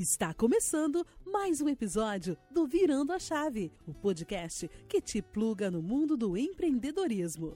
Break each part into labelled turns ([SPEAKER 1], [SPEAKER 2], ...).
[SPEAKER 1] Está começando mais um episódio do Virando a Chave, o podcast que te pluga no mundo do empreendedorismo.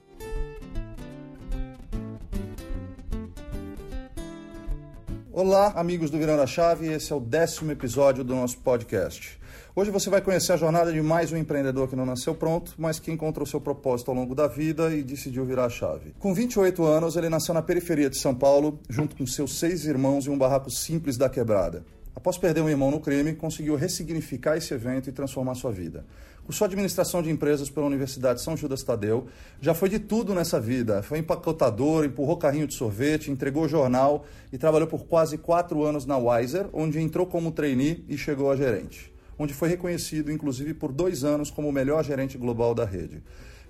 [SPEAKER 2] Olá, amigos do Virando a Chave, esse é o décimo episódio do nosso podcast. Hoje você vai conhecer a jornada de mais um empreendedor que não nasceu pronto, mas que encontrou seu propósito ao longo da vida e decidiu virar a chave. Com 28 anos, ele nasceu na periferia de São Paulo, junto com seus seis irmãos em um barraco simples da quebrada. Após perder um irmão no crime, conseguiu ressignificar esse evento e transformar sua vida. Cursou administração de empresas pela Universidade São Judas Tadeu. Já foi de tudo nessa vida. Foi empacotador, empurrou carrinho de sorvete, entregou jornal e trabalhou por quase quatro anos na Wiser, onde entrou como trainee e chegou a gerente onde foi reconhecido, inclusive, por dois anos como o melhor gerente global da rede.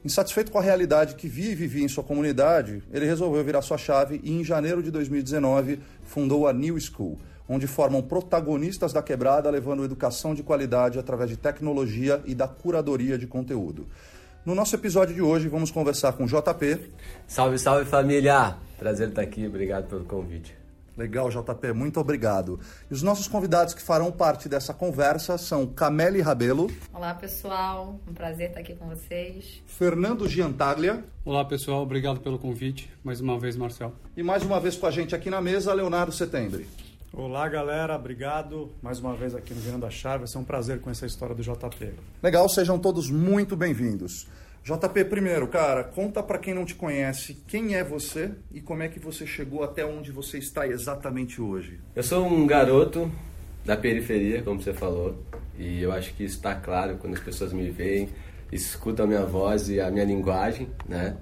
[SPEAKER 2] Insatisfeito com a realidade que via e vivia em sua comunidade, ele resolveu virar sua chave e, em janeiro de 2019, fundou a New School, onde formam protagonistas da quebrada, levando educação de qualidade através de tecnologia e da curadoria de conteúdo. No nosso episódio de hoje, vamos conversar com o JP.
[SPEAKER 3] Salve, salve família! Prazer estar aqui, obrigado pelo convite.
[SPEAKER 2] Legal, JP, muito obrigado. E os nossos convidados que farão parte dessa conversa são Cameli Rabelo.
[SPEAKER 4] Olá, pessoal. Um prazer estar aqui com vocês.
[SPEAKER 2] Fernando Giantaglia.
[SPEAKER 5] Olá, pessoal. Obrigado pelo convite. Mais uma vez, Marcel.
[SPEAKER 2] E mais uma vez com a gente aqui na mesa, Leonardo Setembri.
[SPEAKER 6] Olá, galera. Obrigado mais uma vez aqui no Virando a Chave. Ser um prazer conhecer a história do JP.
[SPEAKER 2] Legal, sejam todos muito bem-vindos. JP, primeiro, cara, conta para quem não te conhece quem é você e como é que você chegou até onde você está exatamente hoje.
[SPEAKER 3] Eu sou um garoto da periferia, como você falou, e eu acho que está claro quando as pessoas me veem, escutam a minha voz e a minha linguagem, né?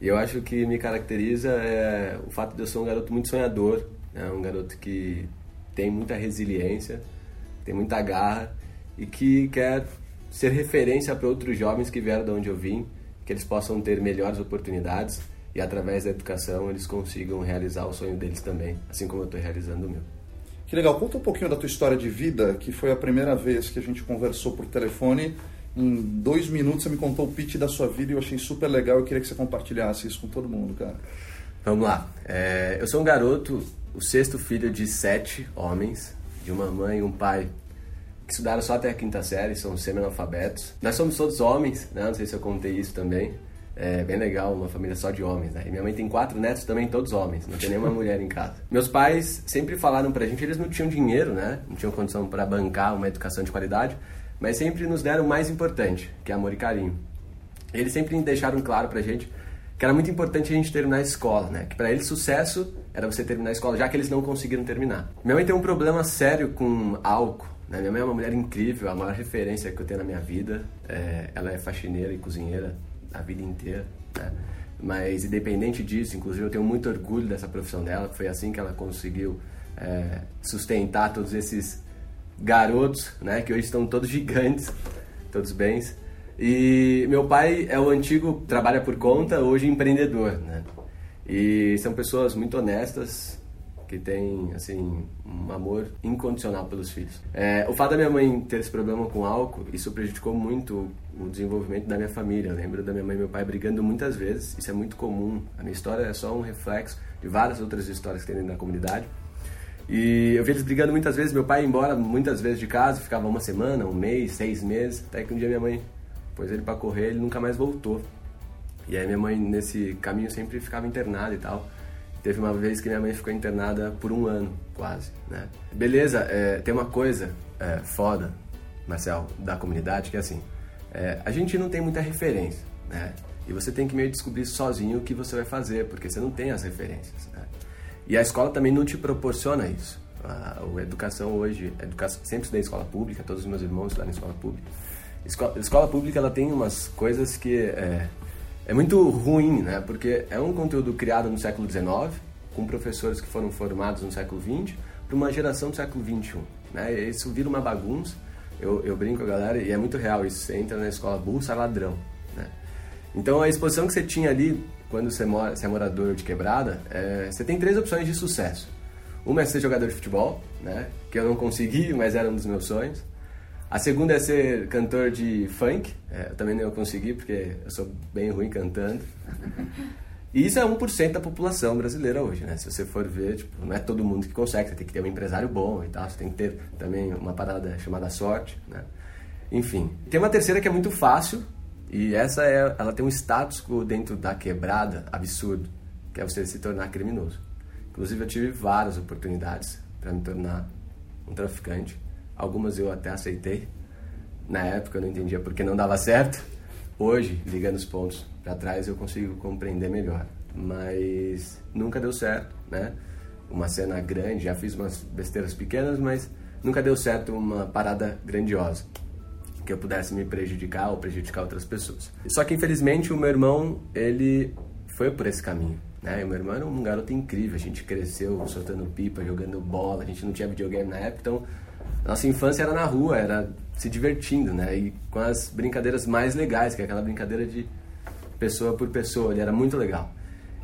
[SPEAKER 3] E eu acho que me caracteriza é o fato de eu ser um garoto muito sonhador, né? um garoto que tem muita resiliência, tem muita garra e que quer ser referência para outros jovens que vieram de onde eu vim, que eles possam ter melhores oportunidades e através da educação eles consigam realizar o sonho deles também, assim como eu estou realizando o meu.
[SPEAKER 2] Que legal, conta um pouquinho da tua história de vida, que foi a primeira vez que a gente conversou por telefone. Em dois minutos você me contou o pitch da sua vida e eu achei super legal. Eu queria que você compartilhasse isso com todo mundo, cara.
[SPEAKER 3] Vamos lá. É, eu sou um garoto, o sexto filho de sete homens, de uma mãe e um pai que estudaram só até a quinta série, são semi-analfabetos. Nós somos todos homens, né? Não sei se eu contei isso também. É bem legal, uma família só de homens, né? E minha mãe tem quatro netos também, todos homens, não tem nenhuma mulher em casa. Meus pais sempre falaram pra gente, eles não tinham dinheiro, né? Não tinham condição para bancar uma educação de qualidade, mas sempre nos deram o mais importante, que é amor e carinho. Eles sempre deixaram claro pra gente que era muito importante a gente terminar a escola, né? Que para eles sucesso era você terminar a escola, já que eles não conseguiram terminar. Minha mãe tem um problema sério com álcool, né? Minha mãe é uma mulher incrível, a maior referência que eu tenho na minha vida. É, ela é faxineira e cozinheira a vida inteira, né? Mas independente disso, inclusive eu tenho muito orgulho dessa profissão dela, foi assim que ela conseguiu é, sustentar todos esses garotos, né? Que hoje estão todos gigantes, todos bens. E meu pai é o antigo trabalha por conta, hoje empreendedor, né? E são pessoas muito honestas, que tem assim um amor incondicional pelos filhos. É, o fato da minha mãe ter esse problema com álcool, isso prejudicou muito o desenvolvimento da minha família. Eu lembro da minha mãe e meu pai brigando muitas vezes. Isso é muito comum. A minha história é só um reflexo de várias outras histórias que tem da comunidade. E eu vi eles brigando muitas vezes. Meu pai ia embora muitas vezes de casa, ficava uma semana, um mês, seis meses. Até que um dia minha mãe pôs ele para correr, ele nunca mais voltou. E aí minha mãe nesse caminho sempre ficava internada e tal. Teve uma vez que minha mãe ficou internada por um ano, quase, né? Beleza, é, tem uma coisa é, foda, Marcel, da comunidade, que é assim, é, a gente não tem muita referência, né? E você tem que meio descobrir sozinho o que você vai fazer, porque você não tem as referências, né? E a escola também não te proporciona isso. A, a educação hoje, educação, sempre estudei em escola pública, todos os meus irmãos estudaram em escola pública. Escola, escola pública, ela tem umas coisas que... É, é muito ruim, né? Porque é um conteúdo criado no século XIX, com professores que foram formados no século XX, para uma geração do século XXI. Né? E isso vira uma bagunça. Eu, eu brinco com a galera e é muito real isso. Você entra na escola burro, sai ladrão. Né? Então a exposição que você tinha ali, quando você, mora, você é morador de quebrada, é, você tem três opções de sucesso. Uma é ser jogador de futebol, né? que eu não consegui, mas era um dos meus sonhos. A segunda é ser cantor de funk. É, eu também não consegui, porque eu sou bem ruim cantando. E isso é 1% da população brasileira hoje, né? Se você for ver, tipo, não é todo mundo que consegue, você tem que ter um empresário bom e tal, você tem que ter também uma parada chamada sorte, né? Enfim, tem uma terceira que é muito fácil e essa é, ela tem um status dentro da quebrada absurdo, que é você se tornar criminoso. Inclusive eu tive várias oportunidades para me tornar um traficante. Algumas eu até aceitei. Na época eu não entendia porque não dava certo. Hoje, ligando os pontos para trás, eu consigo compreender melhor. Mas nunca deu certo, né? Uma cena grande, já fiz umas besteiras pequenas, mas nunca deu certo uma parada grandiosa que eu pudesse me prejudicar ou prejudicar outras pessoas. Só que infelizmente o meu irmão, ele foi por esse caminho. Né? O meu irmão era um garoto incrível, a gente cresceu soltando pipa, jogando bola, a gente não tinha videogame na época, então nossa infância era na rua, era se divertindo, né? E com as brincadeiras mais legais, que é aquela brincadeira de pessoa por pessoa, ele era muito legal.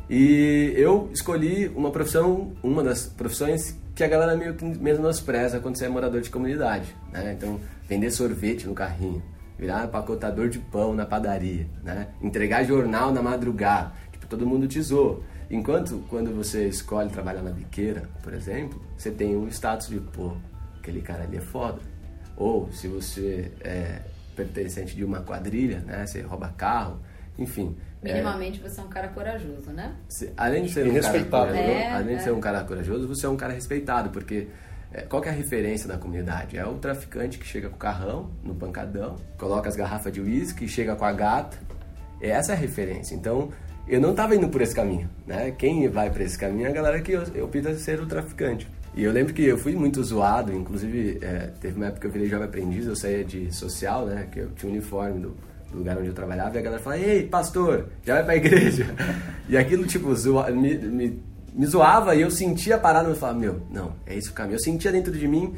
[SPEAKER 3] E eu escolhi uma profissão, uma das profissões que a galera meio que menospreza quando você é morador de comunidade, né? Então, vender sorvete no carrinho, virar pacotador de pão na padaria, né? Entregar jornal na madrugada, tipo, todo mundo zoa. Enquanto quando você escolhe trabalhar na biqueira, por exemplo, você tem um status de, pô, aquele cara ali é foda. Ou se você é pertencente de uma quadrilha, né? Você rouba carro, enfim.
[SPEAKER 4] Minimamente é, você é um cara corajoso, né?
[SPEAKER 3] Se, além de ser um cara corajoso, é, além de ser é. um cara corajoso, você é um cara respeitado, porque é, qual é a referência da comunidade? É o traficante que chega com o carrão, no pancadão, coloca as garrafas de uísque, chega com a gata. Essa é a referência. Então, eu não estava indo por esse caminho, né? Quem vai por esse caminho é a galera que eu, eu opta ser o traficante. E eu lembro que eu fui muito zoado, inclusive é, teve uma época que eu virei jovem aprendiz, eu saía de social, né? Que eu tinha um uniforme do, do lugar onde eu trabalhava e a galera falava, ei, pastor, já vai pra igreja. e aquilo, tipo, zoa, me, me, me, zoava e eu sentia parar e falava, meu, não, é esse o caminho. Eu sentia dentro de mim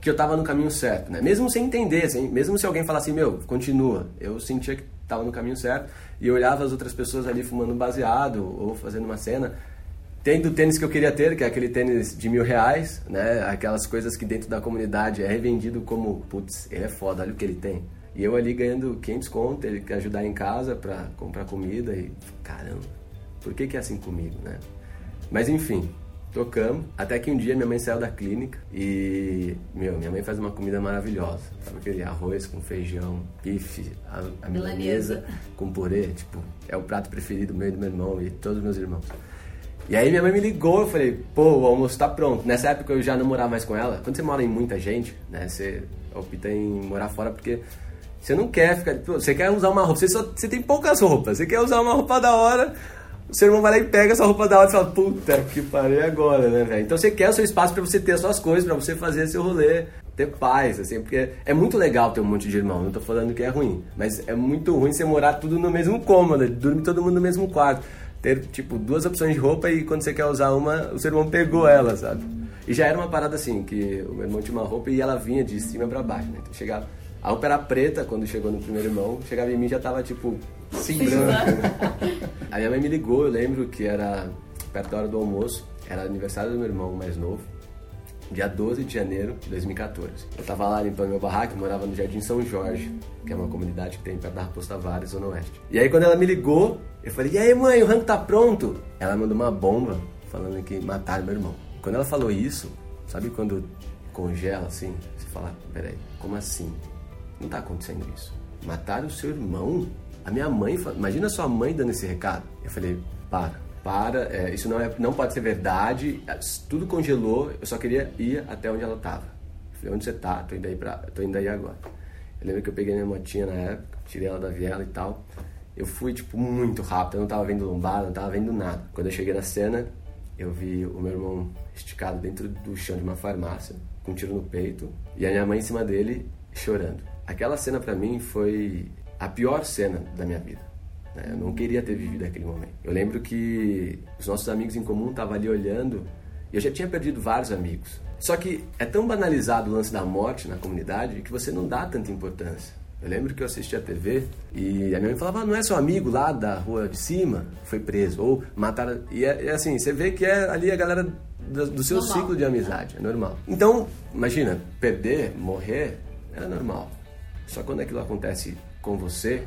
[SPEAKER 3] que eu tava no caminho certo, né? Mesmo sem entender, assim, mesmo se alguém falasse, meu, continua, eu sentia que tava no caminho certo e eu olhava as outras pessoas ali fumando baseado ou fazendo uma cena, tendo o tênis que eu queria ter, que é aquele tênis de mil reais, né? Aquelas coisas que dentro da comunidade é revendido como, putz, ele é foda, olha o que ele tem. E eu ali ganhando 500 conto, ele quer ajudar em casa para comprar comida e caramba, por que que é assim comigo, né? Mas enfim, tocamos, até que um dia minha mãe saiu da clínica e, meu, minha mãe faz uma comida maravilhosa. Sabe aquele arroz com feijão, bife, a, a milanesa com purê, tipo, é o prato preferido meu e do meu irmão e todos os meus irmãos. E aí minha mãe me ligou, eu falei, pô, o almoço tá pronto. Nessa época eu já não morava mais com ela. Quando você mora em muita gente, né, você opta em morar fora porque você não quer ficar, você quer usar uma roupa, você, só, você tem poucas roupas, você quer usar uma roupa da hora, o seu irmão vai lá e pega essa roupa da hora e fala, puta que parei agora, né, velho? Então você quer o seu espaço para você ter as suas coisas, para você fazer seu rolê, ter paz, assim, porque é muito legal ter um monte de irmão, não tô falando que é ruim, mas é muito ruim você morar tudo no mesmo cômodo, dormir todo mundo no mesmo quarto. Ter, tipo, duas opções de roupa e quando você quer usar uma, o seu irmão pegou ela, sabe? E já era uma parada assim, que o meu irmão tinha uma roupa e ela vinha de cima para baixo, né? Então chegava, a roupa era preta quando chegou no primeiro irmão, chegava em mim já tava tipo. Aí a minha mãe me ligou, eu lembro que era perto da hora do almoço, era aniversário do meu irmão mais novo, dia 12 de janeiro de 2014. Eu tava lá limpando meu barraco, morava no Jardim São Jorge, que é uma comunidade que tem perto da Raposa Tavares, Zona Oeste. E aí quando ela me ligou, eu falei, e aí mãe, o rango tá pronto? Ela mandou uma bomba falando que mataram meu irmão. Quando ela falou isso, sabe quando congela assim? Você fala, peraí, como assim? Não tá acontecendo isso. Mataram o seu irmão? A minha mãe, imagina sua mãe dando esse recado. Eu falei, para, para, é, isso não, é, não pode ser verdade, tudo congelou, eu só queria ir até onde ela estava. Falei, onde você tá? Tô indo aí, tô indo aí agora. Eu lembro que eu peguei minha motinha na época, tirei ela da viela e tal. Eu fui, tipo, muito rápido, eu não tava vendo lombada, não tava vendo nada. Quando eu cheguei na cena, eu vi o meu irmão esticado dentro do chão de uma farmácia, com um tiro no peito, e a minha mãe em cima dele, chorando. Aquela cena para mim foi a pior cena da minha vida. Né? Eu não queria ter vivido aquele momento. Eu lembro que os nossos amigos em comum estavam ali olhando e eu já tinha perdido vários amigos. Só que é tão banalizado o lance da morte na comunidade que você não dá tanta importância. Eu lembro que eu assistia a TV e a minha mãe falava, ah, não é seu amigo lá da rua de cima? Foi preso. Ou mataram. E é, é assim, você vê que é ali a galera do, do seu normal. ciclo de amizade, é normal. Então, imagina, perder, morrer, era normal. Só quando aquilo acontece com você,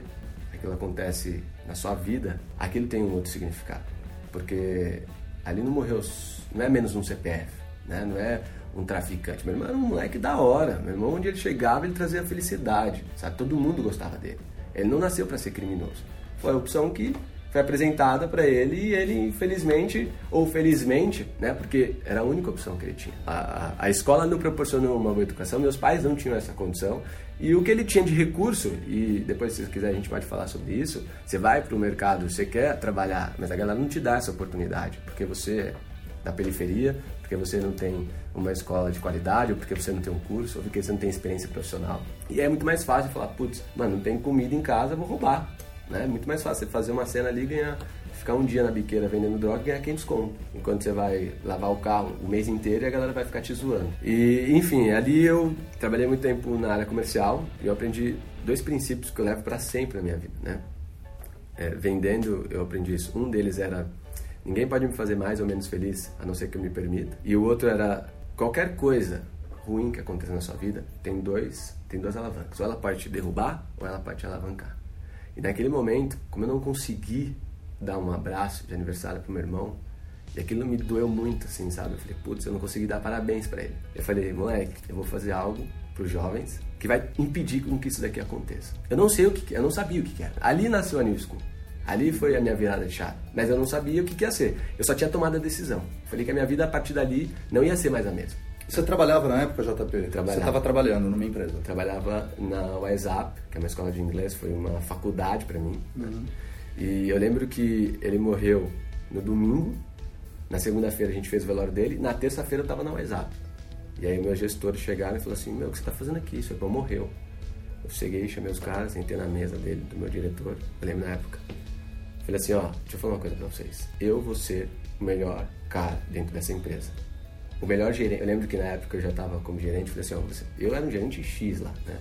[SPEAKER 3] aquilo acontece na sua vida, aquilo tem um outro significado. porque ali não morreu, não é menos um CPF, né? Não é um traficante. Meu irmão era um moleque da hora. Meu irmão, onde ele chegava, ele trazia felicidade, sabe? Todo mundo gostava dele. Ele não nasceu para ser criminoso. Foi a opção que foi apresentada para ele e ele, infelizmente, ou felizmente, né, porque era a única opção que ele tinha. A, a, a, escola não proporcionou uma boa educação, meus pais não tinham essa condição. E o que ele tinha de recurso, e depois, se quiser, a gente pode falar sobre isso. Você vai para o mercado, você quer trabalhar, mas a galera não te dá essa oportunidade, porque você é da periferia, porque você não tem uma escola de qualidade, ou porque você não tem um curso, ou porque você não tem experiência profissional. E é muito mais fácil falar, putz, mano, não tem comida em casa, vou roubar. Né? É muito mais fácil você fazer uma cena ali e ganhar, ficar um dia na biqueira vendendo droga e ganhar 500 conto. Enquanto você vai lavar o carro o mês inteiro e a galera vai ficar te zoando. E, enfim, ali eu trabalhei muito tempo na área comercial e eu aprendi dois princípios que eu levo para sempre na minha vida, né? É, vendendo, eu aprendi isso. Um deles era ninguém pode me fazer mais ou menos feliz, a não ser que eu me permita. E o outro era qualquer coisa ruim que aconteça na sua vida tem dois, tem duas alavancas. Ou ela pode te derrubar ou ela pode te alavancar. E naquele momento, como eu não consegui dar um abraço de aniversário pro meu irmão, e aquilo me doeu muito, assim, sabe? Eu falei, putz, eu não consegui dar parabéns para ele. Eu falei, moleque, eu vou fazer algo pros jovens que vai impedir com que isso daqui aconteça. Eu não sei o que, eu não sabia o que era. Ali nasceu a New School. Ali foi a minha virada de chave. Mas eu não sabia o que, que ia ser. Eu só tinha tomado a decisão. Falei que a minha vida a partir dali não ia ser mais a mesma.
[SPEAKER 2] Você trabalhava na época, JP?
[SPEAKER 3] Trabalhava.
[SPEAKER 2] Você estava trabalhando numa empresa?
[SPEAKER 3] Trabalhava na WhatsApp, que é uma escola de inglês, foi uma faculdade para mim. Uhum. E eu lembro que ele morreu no domingo, na segunda-feira a gente fez o velório dele, na terça-feira eu estava na WhatsApp. E aí meus gestores chegaram e falaram assim, meu, o que você está fazendo aqui? Seu irmão morreu. Eu cheguei, chamei os caras, sentei na mesa dele, do meu diretor, eu lembro na época. Falei assim, ó, deixa eu falar uma coisa pra vocês. Eu vou ser o melhor cara dentro dessa empresa o melhor gerente. Eu lembro que na época eu já estava como gerente, falei assim: ó, eu era um gerente X lá, né?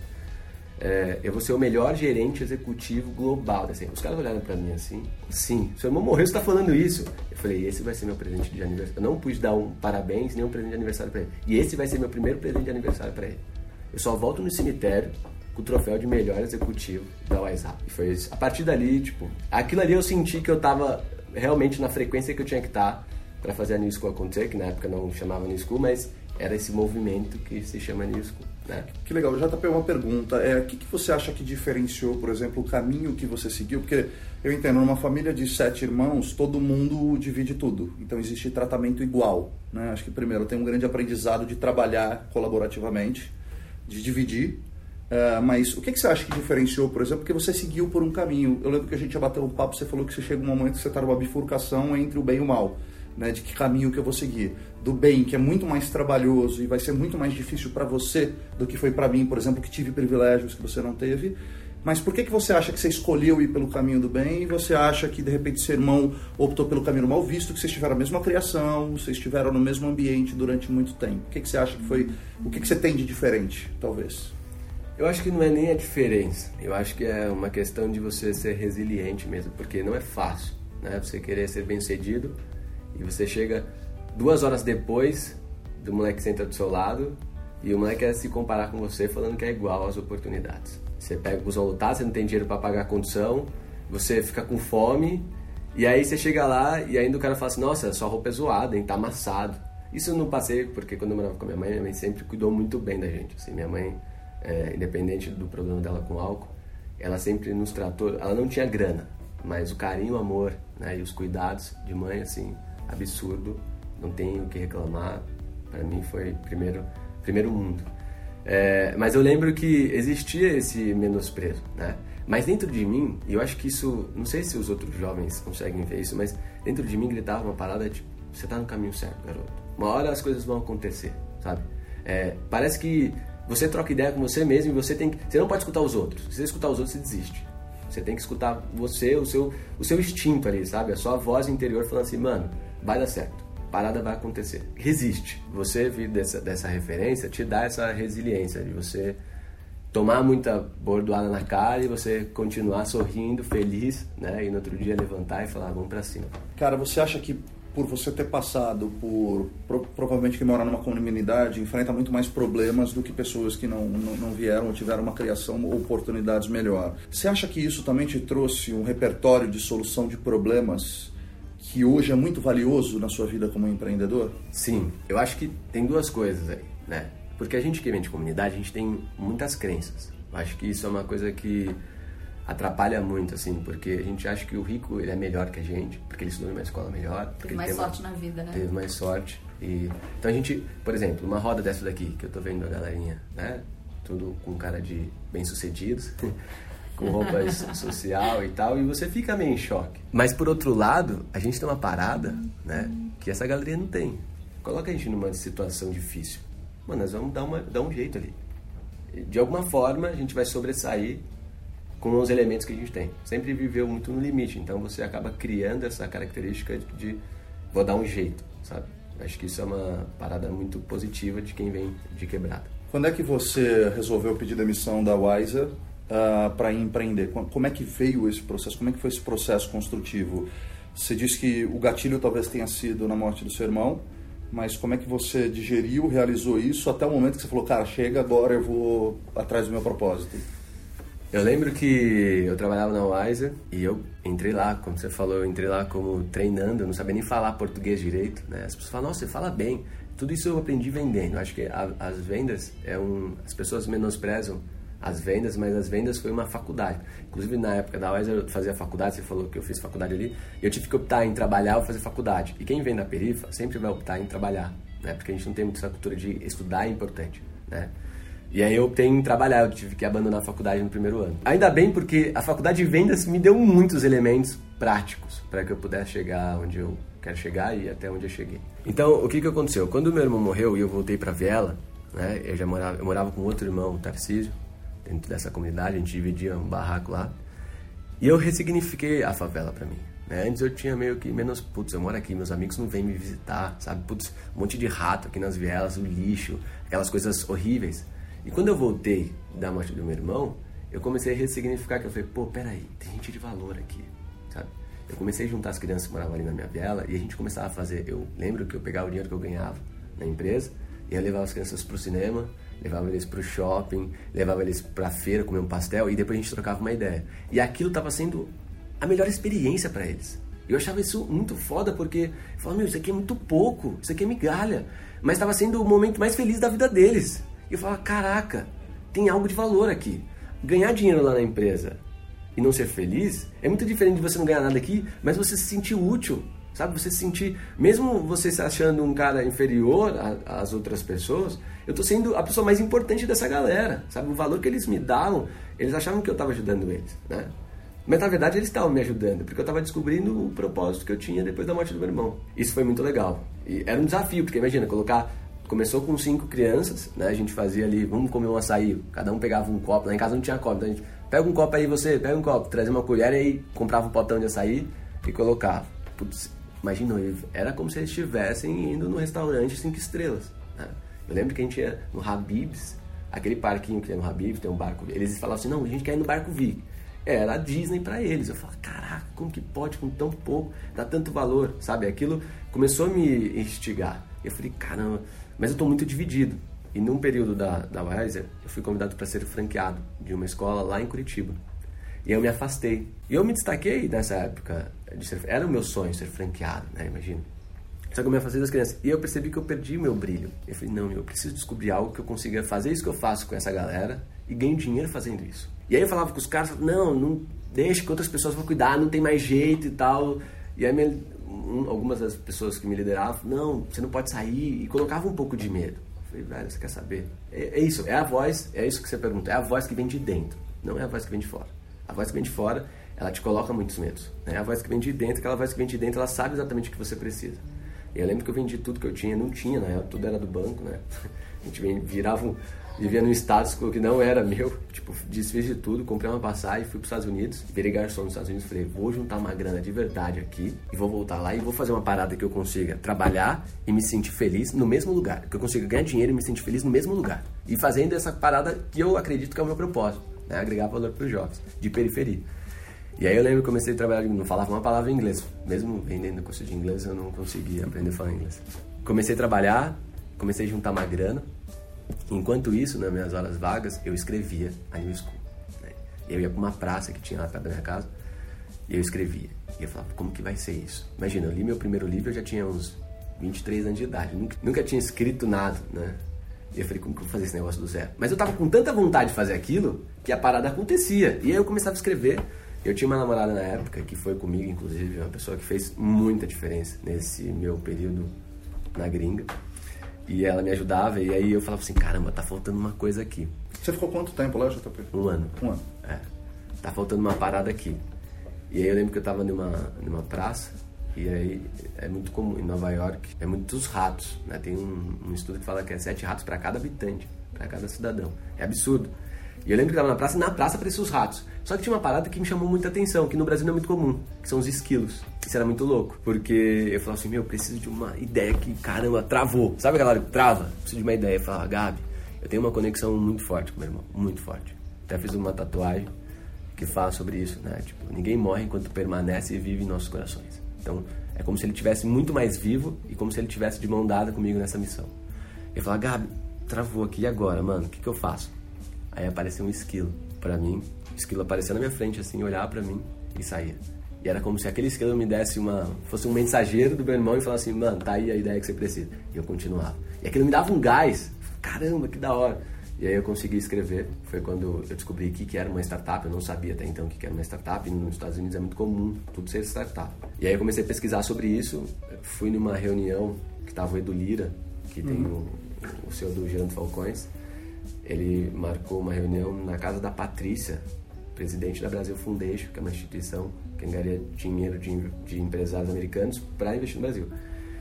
[SPEAKER 3] É, eu vou ser o melhor gerente executivo global. Assim. Os caras olharam para mim assim: sim, seu irmão morreu, você está falando isso. Eu falei: esse vai ser meu presente de aniversário. Eu não pude dar um parabéns nem um presente de aniversário para ele. E esse vai ser meu primeiro presente de aniversário para ele. Eu só volto no cemitério com o troféu de melhor executivo da WhatsApp. E foi isso. A partir dali, tipo, aquilo ali eu senti que eu estava realmente na frequência que eu tinha que estar tá para fazer a New School acontecer, que na época não chamava New School, mas era esse movimento que se chama New School. Né?
[SPEAKER 2] Que legal. Já tá uma pergunta. É, o que, que você acha que diferenciou, por exemplo, o caminho que você seguiu? Porque eu entendo, numa família de sete irmãos, todo mundo divide tudo. Então existe tratamento igual. Né? Acho que primeiro tem um grande aprendizado de trabalhar colaborativamente, de dividir. Uh, mas o que, que você acha que diferenciou, por exemplo, porque você seguiu por um caminho? Eu lembro que a gente já bateu um papo, você falou que você chega um momento que você está numa bifurcação entre o bem e o mal né, de que caminho que eu vou seguir. Do bem, que é muito mais trabalhoso e vai ser muito mais difícil para você do que foi para mim, por exemplo, que tive privilégios que você não teve. Mas por que, que você acha que você escolheu ir pelo caminho do bem e você acha que de repente seu irmão optou pelo caminho mal visto, que vocês tiveram a mesma criação, vocês estiveram no mesmo ambiente durante muito tempo? O que, que você acha que foi. O que, que você tem de diferente, talvez?
[SPEAKER 3] Eu acho que não é nem a diferença. Eu acho que é uma questão de você ser resiliente mesmo, porque não é fácil, né? Você querer ser bem sucedido e você chega duas horas depois do moleque senta do seu lado e o moleque quer se comparar com você falando que é igual às oportunidades. Você pega o busão lotado, você não tem dinheiro para pagar a condução, você fica com fome e aí você chega lá e ainda o cara fala assim, nossa, sua roupa é zoada, hein, tá amassado. Isso eu não passei porque quando eu morava com minha mãe, minha mãe sempre cuidou muito bem da gente. Assim, minha mãe, é, independente do problema dela com álcool, ela sempre nos tratou, ela não tinha grana, mas o carinho, o amor né, e os cuidados de mãe, assim, absurdo, não tenho o que reclamar. Para mim foi primeiro, primeiro mundo. É, mas eu lembro que existia esse menosprezo, né? Mas dentro de mim, e eu acho que isso, não sei se os outros jovens conseguem ver isso, mas dentro de mim gritava uma parada tipo, você tá no caminho certo, garoto. Uma hora as coisas vão acontecer, sabe? É, parece que você troca ideia com você mesmo e você tem que, você não pode escutar os outros. Se você escutar os outros, você desiste. Você tem que escutar você, o seu, o seu instinto ali, sabe? A sua voz interior falando assim, mano, vai dar certo. Parada vai acontecer. Resiste. Você vir dessa, dessa referência te dá essa resiliência de você tomar muita bordoada na cara e você continuar sorrindo, feliz, né? E no outro dia levantar e falar, vamos pra cima.
[SPEAKER 2] Cara, você acha que por você ter passado por pro, provavelmente que mora numa comunidade enfrenta muito mais problemas do que pessoas que não, não, não, vieram ou tiveram uma criação ou oportunidades melhor. Você acha que isso também te trouxe um repertório de solução de problemas que hoje é muito valioso na sua vida como empreendedor?
[SPEAKER 3] Sim, eu acho que tem duas coisas aí, né? Porque a gente que vem de comunidade, a gente tem muitas crenças. Eu acho que isso é uma coisa que atrapalha muito, assim, porque a gente acha que o rico ele é melhor que a gente, porque ele estudou em uma escola melhor. Porque
[SPEAKER 4] Teve
[SPEAKER 3] ele
[SPEAKER 4] mais sorte
[SPEAKER 3] uma,
[SPEAKER 4] na vida, né?
[SPEAKER 3] Teve mais sorte. E, então a gente, por exemplo, uma roda dessa daqui, que eu tô vendo a galerinha, né? Tudo com cara de bem-sucedidos, com roupa social e tal, e você fica meio em choque. Mas por outro lado, a gente tem uma parada, né? Que essa galerinha não tem. Coloca a gente numa situação difícil. Mano, nós vamos dar, uma, dar um jeito ali. De alguma forma, a gente vai sobressair com os elementos que a gente tem. Sempre viveu muito no limite, então você acaba criando essa característica de, de vou dar um jeito, sabe? Acho que isso é uma parada muito positiva de quem vem de quebrada.
[SPEAKER 2] Quando é que você resolveu pedir demissão da Wiser uh, para empreender? Como é que veio esse processo? Como é que foi esse processo construtivo? Você disse que o gatilho talvez tenha sido na morte do seu irmão, mas como é que você digeriu, realizou isso até o momento que você falou, cara, chega agora, eu vou atrás do meu propósito?
[SPEAKER 3] Eu lembro que eu trabalhava na Wiser e eu entrei lá, como você falou, eu entrei lá como treinando, eu não sabia nem falar português direito, né? As pessoas falam, nossa, você fala bem. Tudo isso eu aprendi vendendo. Acho que a, as vendas é um, as pessoas menosprezam as vendas, mas as vendas foi uma faculdade. Inclusive na época da Wiser eu fazia faculdade, você falou que eu fiz faculdade ali, e eu tive que optar em trabalhar ou fazer faculdade. E quem vem da perifa sempre vai optar em trabalhar, né? Porque a gente não tem muito essa cultura de estudar é importante, né? E aí eu optei em trabalhar, eu tive que abandonar a faculdade no primeiro ano. Ainda bem porque a faculdade de vendas me deu muitos elementos práticos para que eu pudesse chegar onde eu quero chegar e até onde eu cheguei. Então, o que que aconteceu? Quando meu irmão morreu e eu voltei para Viela, né? Eu já morava, eu morava com outro irmão, o Tarcísio, dentro dessa comunidade, a gente dividia um barraco lá. E eu ressignifiquei a favela para mim. Né? Antes eu tinha meio que menos, putz, eu moro aqui, meus amigos não vêm me visitar, sabe? Putz, um monte de rato aqui nas vielas, o lixo, aquelas coisas horríveis. E quando eu voltei da morte do meu irmão, eu comecei a ressignificar que eu falei, pô, peraí, tem gente de valor aqui, sabe? Eu comecei a juntar as crianças que moravam ali na minha viela e a gente começava a fazer. Eu lembro que eu pegava o dinheiro que eu ganhava na empresa e eu levava as crianças pro cinema, levava eles pro shopping, levava eles pra feira comer um pastel e depois a gente trocava uma ideia. E aquilo tava sendo a melhor experiência para eles. Eu achava isso muito foda porque eu falava, meu, isso aqui é muito pouco, isso aqui é migalha. Mas estava sendo o momento mais feliz da vida deles. E eu falava, caraca, tem algo de valor aqui. Ganhar dinheiro lá na empresa e não ser feliz é muito diferente de você não ganhar nada aqui, mas você se sentir útil, sabe? Você se sentir, mesmo você se achando um cara inferior às outras pessoas, eu tô sendo a pessoa mais importante dessa galera, sabe? O valor que eles me davam, eles achavam que eu estava ajudando eles, né? Mas na verdade eles estavam me ajudando, porque eu estava descobrindo o propósito que eu tinha depois da morte do meu irmão. Isso foi muito legal. E era um desafio, porque imagina, colocar começou com cinco crianças, né? A gente fazia ali, vamos comer um açaí, cada um pegava um copo, lá em casa não tinha copo, então a gente pega um copo aí você, pega um copo, trazia uma colher e aí comprava um potão de açaí e colocava. Putz, imagina, era como se eles estivessem indo no restaurante cinco estrelas. Né? Eu lembro que a gente ia no Habib's, aquele parquinho que tem no Habib's, tem um barco, eles falavam assim, não, a gente quer ir no barco Vic. Era a Disney para eles. Eu falava, caraca, como que pode com tão pouco, dá tanto valor, sabe? Aquilo começou a me instigar. Eu falei, caramba, mas eu estou muito dividido. E num período da, da Wiser, eu fui convidado para ser franqueado de uma escola lá em Curitiba. E eu me afastei. E eu me destaquei nessa época. De ser, era o meu sonho ser franqueado, né? Imagina. Só que eu me afastei das crianças. E eu percebi que eu perdi meu brilho. Eu falei, não, eu preciso descobrir algo que eu consiga fazer isso que eu faço com essa galera e ganho dinheiro fazendo isso. E aí eu falava com os caras, não, não deixa que outras pessoas vão cuidar, não tem mais jeito e tal. E aí um, algumas das pessoas que me lideravam, não, você não pode sair, e colocava um pouco de medo. Eu falei, velho, você quer saber? É, é, isso, é a voz, é isso que você pergunta, é a voz que vem de dentro, não é a voz que vem de fora. A voz que vem de fora, ela te coloca muitos medos. Né? A voz que vem de dentro, aquela voz que vem de dentro, ela sabe exatamente o que você precisa. Eu lembro que eu vendi tudo que eu tinha, não tinha, né? Tudo era do banco, né? A gente virava um, vivia num status que não era meu. Tipo, desfiz de tudo, comprei uma passagem, fui para os Estados Unidos, virei garçom nos Estados Unidos, falei, vou juntar uma grana de verdade aqui e vou voltar lá e vou fazer uma parada que eu consiga trabalhar e me sentir feliz no mesmo lugar, que eu consiga ganhar dinheiro e me sentir feliz no mesmo lugar. E fazendo essa parada que eu acredito que é o meu propósito, né? agregar valor para os jovens, de periferia. E aí eu lembro que comecei a trabalhar, não falava uma palavra em inglês, mesmo vendendo curso de inglês eu não conseguia aprender a falar inglês. Comecei a trabalhar, comecei a juntar uma grana, Enquanto isso, nas minhas horas vagas, eu escrevia a New School. Né? Eu ia para uma praça que tinha lá perto da minha casa E eu escrevia. E eu falava, como que vai ser isso? Imagina, eu li meu primeiro livro, eu já tinha uns 23 anos de idade. Nunca, nunca tinha escrito nada, né? E eu falei, como que eu vou fazer esse negócio do zero? Mas eu tava com tanta vontade de fazer aquilo que a parada acontecia. E aí eu começava a escrever. Eu tinha uma namorada na época que foi comigo, inclusive, uma pessoa que fez muita diferença nesse meu período na gringa. E ela me ajudava, e aí eu falava assim: caramba, tá faltando uma coisa aqui.
[SPEAKER 2] Você ficou quanto tempo lá, JP?
[SPEAKER 3] Um ano.
[SPEAKER 2] Um ano.
[SPEAKER 3] É. Tá faltando uma parada aqui. E aí eu lembro que eu tava numa, numa praça, e aí é muito comum, em Nova York, é muitos ratos, né? Tem um, um estudo que fala que é sete ratos para cada habitante, para cada cidadão. É absurdo. E eu lembro que eu tava na praça, e na praça apareciam os ratos. Só que tinha uma parada que me chamou muita atenção, que no Brasil não é muito comum, que são os esquilos. Isso era muito louco, porque eu falava assim, meu, eu preciso de uma ideia que, caramba, travou. Sabe aquela hora que trava? Preciso de uma ideia. Eu falava, Gabi, eu tenho uma conexão muito forte com meu irmão, muito forte. Até fiz uma tatuagem que fala sobre isso, né? Tipo, ninguém morre enquanto permanece e vive em nossos corações. Então, é como se ele tivesse muito mais vivo e como se ele tivesse de mão dada comigo nessa missão. Eu falava, Gabi, travou aqui e agora, mano? O que, que eu faço? Aí apareceu um esquilo para mim. O esquilo apareceu na minha frente, assim, olhar para mim e saía. E era como se aquele esquilo me desse uma. fosse um mensageiro do meu irmão e falasse assim, mano, tá aí a ideia que você precisa. E eu continuava. E aquilo me dava um gás. Caramba, que da hora. E aí eu consegui escrever. Foi quando eu descobri o que, que era uma startup. Eu não sabia até então o que, que era uma startup. E nos Estados Unidos é muito comum tudo ser startup. E aí eu comecei a pesquisar sobre isso. Fui numa reunião que estava o Edu Lira, que tem o, o CEO do Gerando Falcões. Ele marcou uma reunião na casa da Patrícia, presidente da Brasil Foundation, que é uma instituição que engaria dinheiro de, de empresários americanos para investir no Brasil.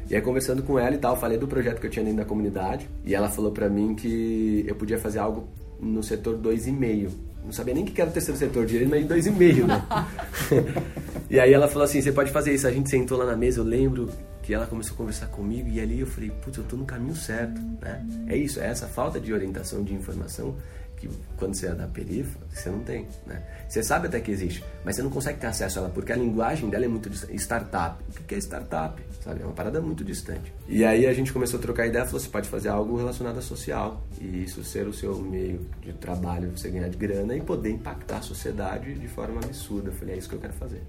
[SPEAKER 3] E aí conversando com ela e tal, falei do projeto que eu tinha dentro da comunidade e ela falou para mim que eu podia fazer algo no setor 2,5. Não sabia nem o que era o terceiro setor direito, mas 2,5, né? e aí ela falou assim, você pode fazer isso. A gente sentou lá na mesa, eu lembro que ela começou a conversar comigo e ali eu falei, putz, eu tô no caminho certo, né? É isso, é essa falta de orientação, de informação que quando você é da perifa, você não tem, né? Você sabe até que existe, mas você não consegue ter acesso a ela porque a linguagem dela é muito. Startup, o que é startup? Sabe? É uma parada muito distante. E aí a gente começou a trocar ideia, falou, você pode fazer algo relacionado a social e isso ser o seu meio de trabalho, você ganhar de grana e poder impactar a sociedade de forma absurda. Eu falei, é isso que eu quero fazer.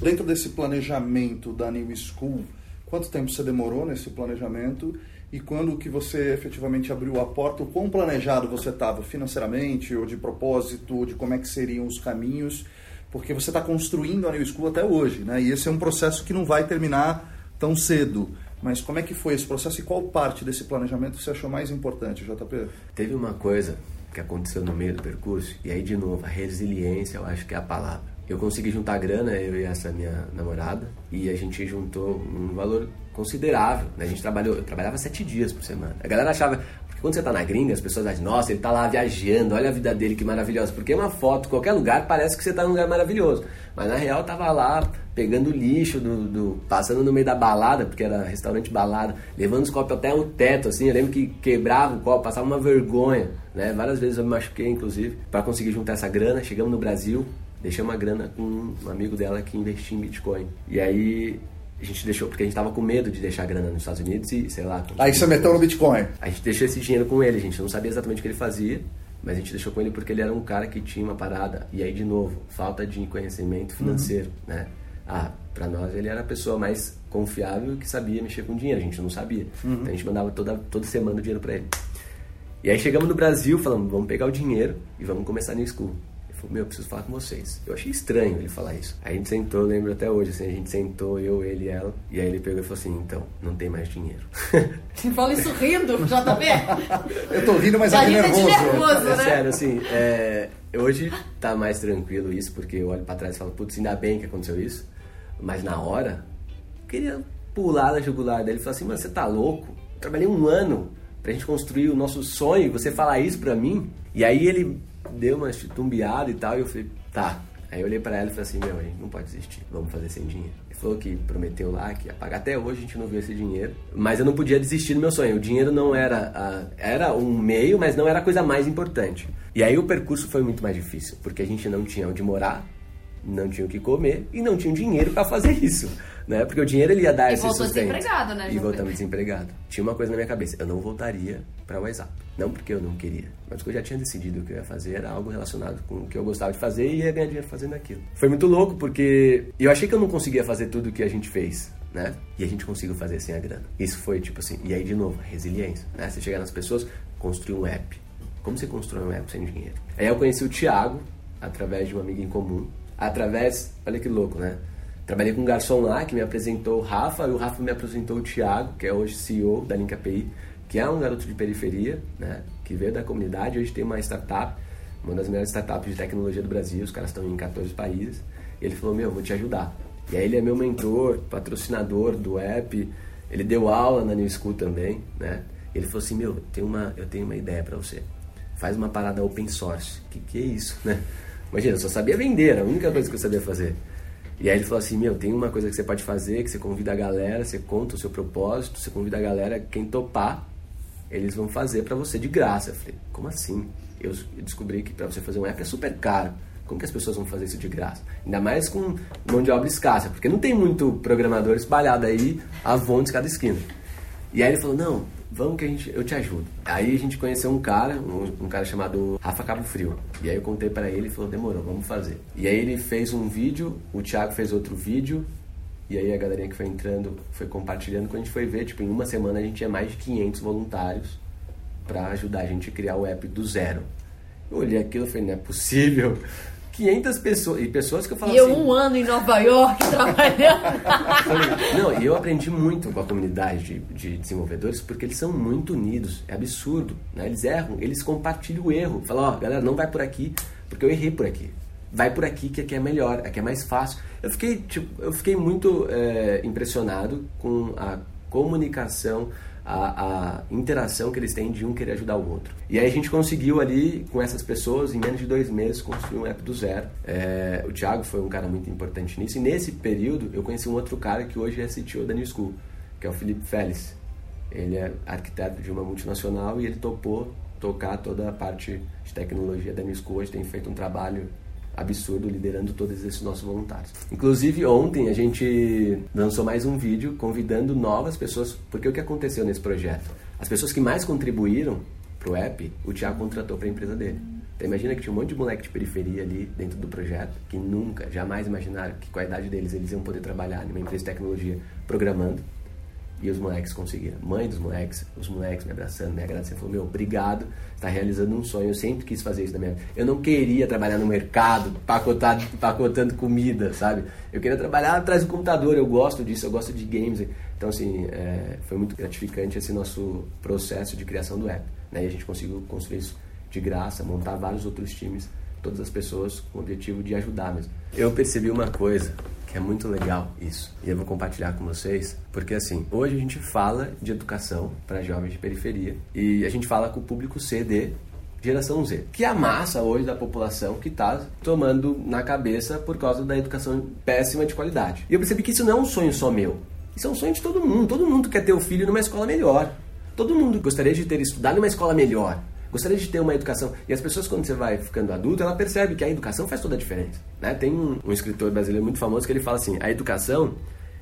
[SPEAKER 2] Dentro desse planejamento da New School, quanto tempo você demorou nesse planejamento e quando que você efetivamente abriu a porta, o quão planejado você estava financeiramente ou de propósito, ou de como é que seriam os caminhos, porque você está construindo a New School até hoje, né? E esse é um processo que não vai terminar tão cedo. Mas como é que foi esse processo e qual parte desse planejamento você achou mais importante, JP?
[SPEAKER 3] Teve uma coisa que aconteceu no meio do percurso, e aí de novo, a resiliência eu acho que é a palavra. Eu consegui juntar grana, eu e essa minha namorada, e a gente juntou um valor considerável. Né? A gente trabalhou, eu trabalhava sete dias por semana. A galera achava, porque quando você tá na gringa, as pessoas dizem, nossa, ele tá lá viajando, olha a vida dele que maravilhosa. Porque uma foto, qualquer lugar, parece que você tá num lugar maravilhoso. Mas na real, eu tava lá pegando lixo, do, do, passando no meio da balada, porque era restaurante balada, levando os copos até o teto, assim. Eu lembro que quebrava o copo, passava uma vergonha, né? Várias vezes eu me machuquei, inclusive, para conseguir juntar essa grana. Chegamos no Brasil, deixei uma grana com um amigo dela que investia em Bitcoin. E aí a gente deixou, porque a gente tava com medo de deixar a grana nos Estados Unidos e, sei lá.
[SPEAKER 2] Aí você meteu no Bitcoin.
[SPEAKER 3] A gente deixou esse dinheiro com ele, a gente não sabia exatamente o que ele fazia, mas a gente deixou com ele porque ele era um cara que tinha uma parada. E aí, de novo, falta de conhecimento financeiro, uhum. né? Ah, pra nós ele era a pessoa mais confiável que sabia mexer com dinheiro, a gente não sabia. Uhum. Então a gente mandava toda, toda semana o dinheiro pra ele. E aí chegamos no Brasil, falamos, vamos pegar o dinheiro e vamos começar no school falou, meu, eu preciso falar com vocês. Eu achei estranho ele falar isso. Aí a gente sentou, lembro até hoje, assim, a gente sentou, eu, ele e ela, e aí ele pegou e falou assim, então, não tem mais dinheiro.
[SPEAKER 4] Você fala isso rindo, JB?
[SPEAKER 2] eu tô rindo, mas aqui nervoso.
[SPEAKER 4] nervoso
[SPEAKER 3] É
[SPEAKER 4] né?
[SPEAKER 3] sério, assim, é, hoje tá mais tranquilo isso, porque eu olho pra trás e falo, putz, ainda bem que aconteceu isso. Mas na hora, eu queria pular na jugular dele e falar assim, mano, você tá louco? Eu trabalhei um ano pra gente construir o nosso sonho você falar isso pra mim? E aí ele deu uma tumbiada e tal, e eu falei, tá. Aí eu olhei pra ela e falei assim, meu, a gente não pode desistir, vamos fazer sem dinheiro. Ele falou que prometeu lá que ia pagar. Até hoje a gente não viu esse dinheiro, mas eu não podia desistir do meu sonho. O dinheiro não era, a, era um meio, mas não era a coisa mais importante. E aí o percurso foi muito mais difícil, porque a gente não tinha onde morar, não tinham o que comer e não tinham dinheiro para fazer isso, né? Porque o dinheiro ele ia dar
[SPEAKER 4] E
[SPEAKER 3] esse
[SPEAKER 4] voltou
[SPEAKER 3] sustento.
[SPEAKER 4] desempregado, né,
[SPEAKER 3] E voltamos
[SPEAKER 4] Pedro?
[SPEAKER 3] desempregado. Tinha uma coisa na minha cabeça, eu não voltaria para o WhatsApp. Não porque eu não queria, mas porque eu já tinha decidido que eu ia fazer era algo relacionado com o que eu gostava de fazer e ia ganhar dinheiro fazendo aquilo. Foi muito louco porque eu achei que eu não conseguia fazer tudo o que a gente fez, né? E a gente conseguiu fazer sem a grana. Isso foi tipo assim, e aí de novo, resiliência, né? Você chegar nas pessoas, construir um app. Como você constrói um app sem dinheiro? Aí eu conheci o Thiago através de uma amiga em comum. Através, olha que louco, né? Trabalhei com um garçom lá que me apresentou o Rafa e o Rafa me apresentou o Thiago, que é hoje CEO da Link API, que é um garoto de periferia, né? Que veio da comunidade, hoje tem uma startup, uma das melhores startups de tecnologia do Brasil, os caras estão em 14 países. E ele falou: Meu, vou te ajudar. E aí ele é meu mentor, patrocinador do app, ele deu aula na New School também, né? Ele falou assim: Meu, eu tenho uma, eu tenho uma ideia para você. Faz uma parada open source. Que que é isso, né? Imagina, eu só sabia vender, era a única coisa que eu sabia fazer. E aí ele falou assim: Meu, tem uma coisa que você pode fazer, que você convida a galera, você conta o seu propósito, você convida a galera, quem topar, eles vão fazer pra você de graça. Eu falei: Como assim? Eu descobri que pra você fazer um app é super caro. Como que as pessoas vão fazer isso de graça? Ainda mais com mão de obra escassa, porque não tem muito programador espalhado aí, avontes cada esquina. E aí ele falou: Não, vamos que a gente, eu te ajudo. Aí a gente conheceu um cara, um, um cara chamado Rafa Cabo Frio. E aí eu contei pra ele e falou: Demorou, vamos fazer. E aí ele fez um vídeo, o Thiago fez outro vídeo. E aí a galerinha que foi entrando foi compartilhando. Quando a gente foi ver, tipo, em uma semana a gente tinha mais de 500 voluntários para ajudar a gente a criar o app do zero. Eu olhei aquilo e falei, não é possível. 500 pessoas, e pessoas que eu falava
[SPEAKER 4] E eu
[SPEAKER 3] assim...
[SPEAKER 4] um ano em Nova York trabalhando.
[SPEAKER 3] Não, e eu aprendi muito com a comunidade de, de desenvolvedores porque eles são muito unidos. É absurdo, né? Eles erram, eles compartilham o erro. Falam, ó, galera, não vai por aqui porque eu errei por aqui. Vai por aqui que aqui é melhor, aqui é mais fácil. Eu fiquei, tipo, eu fiquei muito é, impressionado com a comunicação, a, a interação que eles têm de um querer ajudar o outro. E aí a gente conseguiu ali, com essas pessoas, em menos de dois meses, construir um app do zero. É, o Thiago foi um cara muito importante nisso. E nesse período, eu conheci um outro cara que hoje é CTO da New School, que é o Felipe Félix. Ele é arquiteto de uma multinacional e ele topou tocar toda a parte de tecnologia da New School. Hoje tem feito um trabalho absurdo liderando todos esses nossos voluntários. Inclusive ontem a gente lançou mais um vídeo convidando novas pessoas, porque o que aconteceu nesse projeto? As pessoas que mais contribuíram pro app, o Thiago contratou para a empresa dele. Então imagina que tinha um monte de moleque de periferia ali dentro do projeto que nunca, jamais imaginaram que com a idade deles eles iam poder trabalhar numa empresa de tecnologia programando. E os moleques conseguiram. Mãe dos moleques, os moleques me abraçando, me agradecendo. Falou, meu, obrigado, está realizando um sonho. Eu sempre quis fazer isso na minha vida. Eu não queria trabalhar no mercado, pacotar, pacotando comida, sabe? Eu queria trabalhar atrás do computador. Eu gosto disso, eu gosto de games. Então, assim, é, foi muito gratificante esse nosso processo de criação do app. Né? E a gente conseguiu construir isso de graça, montar vários outros times, todas as pessoas com o objetivo de ajudar mesmo. Eu percebi uma coisa que é muito legal isso. E eu vou compartilhar com vocês, porque assim, hoje a gente fala de educação para jovens de periferia e a gente fala com o público C de geração Z, que é a massa hoje da população que está tomando na cabeça por causa da educação péssima de qualidade. E eu percebi que isso não é um sonho só meu. Isso é um sonho de todo mundo. Todo mundo quer ter o filho numa escola melhor. Todo mundo gostaria de ter estudado numa escola melhor. Gostaria de ter uma educação. E as pessoas, quando você vai ficando adulto, ela percebe que a educação faz toda a diferença. Né? Tem um, um escritor brasileiro muito famoso que ele fala assim: a educação,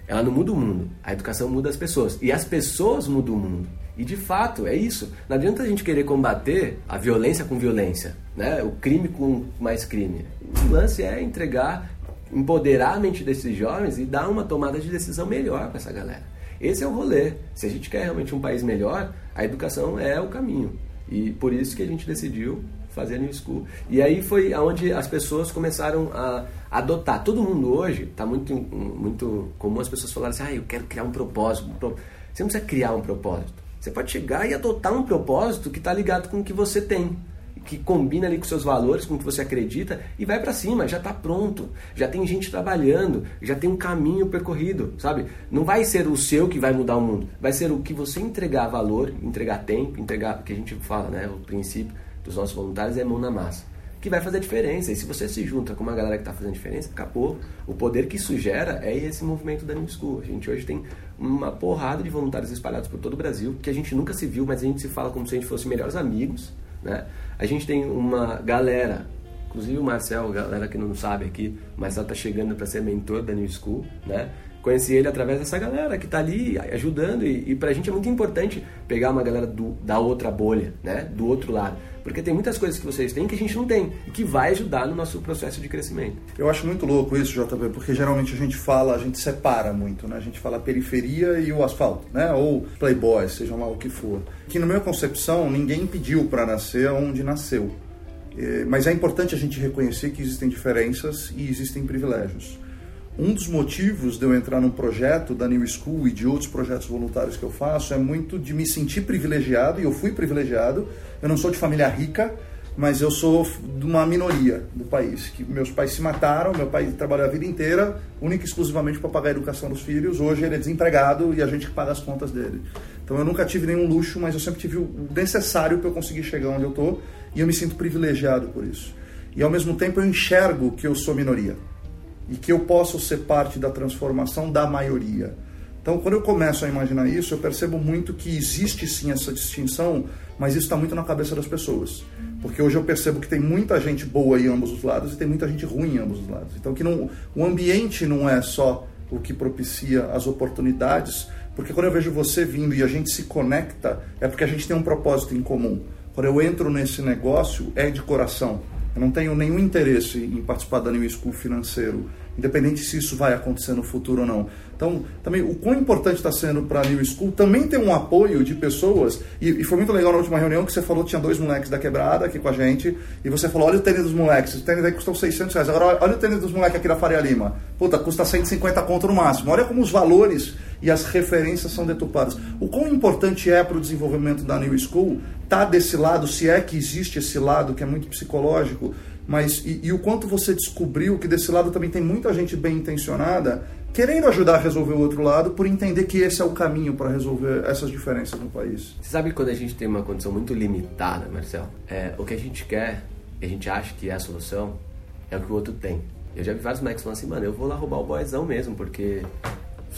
[SPEAKER 3] ela não muda o mundo, a educação muda as pessoas. E as pessoas mudam o mundo. E de fato, é isso. Não adianta a gente querer combater a violência com violência, né? o crime com mais crime. O lance é entregar, empoderar a mente desses jovens e dar uma tomada de decisão melhor para essa galera. Esse é o rolê. Se a gente quer realmente um país melhor, a educação é o caminho. E por isso que a gente decidiu fazer a New School. E aí foi onde as pessoas começaram a adotar. Todo mundo hoje, está muito, muito comum as pessoas falarem assim, ah, eu quero criar um propósito. Você não precisa criar um propósito. Você pode chegar e adotar um propósito que está ligado com o que você tem. Que combina ali com seus valores, com o que você acredita, e vai para cima, já está pronto. Já tem gente trabalhando, já tem um caminho percorrido, sabe? Não vai ser o seu que vai mudar o mundo, vai ser o que você entregar valor, entregar tempo, entregar, que a gente fala, né? O princípio dos nossos voluntários é mão na massa. Que vai fazer diferença. E se você se junta com uma galera que está fazendo diferença, acabou. O poder que isso gera é esse movimento da New School. A gente hoje tem uma porrada de voluntários espalhados por todo o Brasil, que a gente nunca se viu, mas a gente se fala como se a gente fosse melhores amigos. Né? A gente tem uma galera Inclusive o Marcel, galera que não sabe aqui, o Marcel tá chegando para ser mentor da New School, né? Conheci ele através dessa galera que tá ali ajudando e, e pra gente é muito importante pegar uma galera do, da outra bolha, né? Do outro lado. Porque tem muitas coisas que vocês têm que a gente não tem e que vai ajudar no nosso processo de crescimento.
[SPEAKER 2] Eu acho muito louco isso, JB, porque geralmente a gente fala, a gente separa muito, né? A gente fala periferia e o asfalto, né? Ou playboy, seja lá o que for. Que na minha concepção, ninguém pediu para nascer onde nasceu. É, mas é importante a gente reconhecer que existem diferenças e existem privilégios. Um dos motivos de eu entrar num projeto da New School e de outros projetos voluntários que eu faço é muito de me sentir privilegiado, e eu fui privilegiado. Eu não sou de família rica, mas eu sou de uma minoria do país. Que meus pais se mataram, meu pai trabalhou a vida inteira, única e exclusivamente para pagar a educação dos filhos. Hoje ele é desempregado e a gente que paga as contas dele. Então eu nunca tive nenhum luxo, mas eu sempre tive o necessário para eu conseguir chegar onde eu estou e eu me sinto privilegiado por isso. E ao mesmo tempo eu enxergo que eu sou minoria e que eu posso ser parte da transformação da maioria. Então, quando eu começo a imaginar isso, eu percebo muito que existe sim essa distinção, mas isso está muito na cabeça das pessoas. Porque hoje eu percebo que tem muita gente boa em ambos os lados e tem muita gente ruim em ambos os lados. Então, que não, o ambiente não é só o que propicia as oportunidades, porque quando eu vejo você vindo e a gente se conecta, é porque a gente tem um propósito em comum. Quando eu entro nesse negócio, é de coração. Eu não tenho nenhum interesse em participar da New School financeiro, independente se isso vai acontecer no futuro ou não. Então, também, o quão importante está sendo para a New School também ter um apoio de pessoas. E, e, foi muito legal na última reunião que você falou tinha dois moleques da quebrada aqui com a gente. E você falou: olha o tênis dos moleques. O tênis aí custou 600 reais. Agora, olha o tênis dos moleques aqui da Faria Lima. Puta, custa 150 conto no máximo. Olha como os valores e as referências são deturpadas. O quão importante é para o desenvolvimento da New School tá desse lado, se é que existe esse lado que é muito psicológico, mas e, e, o quanto você descobriu que desse lado também tem muita gente bem intencionada querendo ajudar a resolver o outro lado por entender que esse é o caminho para resolver essas diferenças no país.
[SPEAKER 3] Você sabe que quando a gente tem uma condição muito limitada, Marcelo, é, o que a gente quer, a gente acha que é a solução, é o que o outro tem. Eu já vi vários moleques falando assim, mano, eu vou lá roubar o boyzão mesmo, porque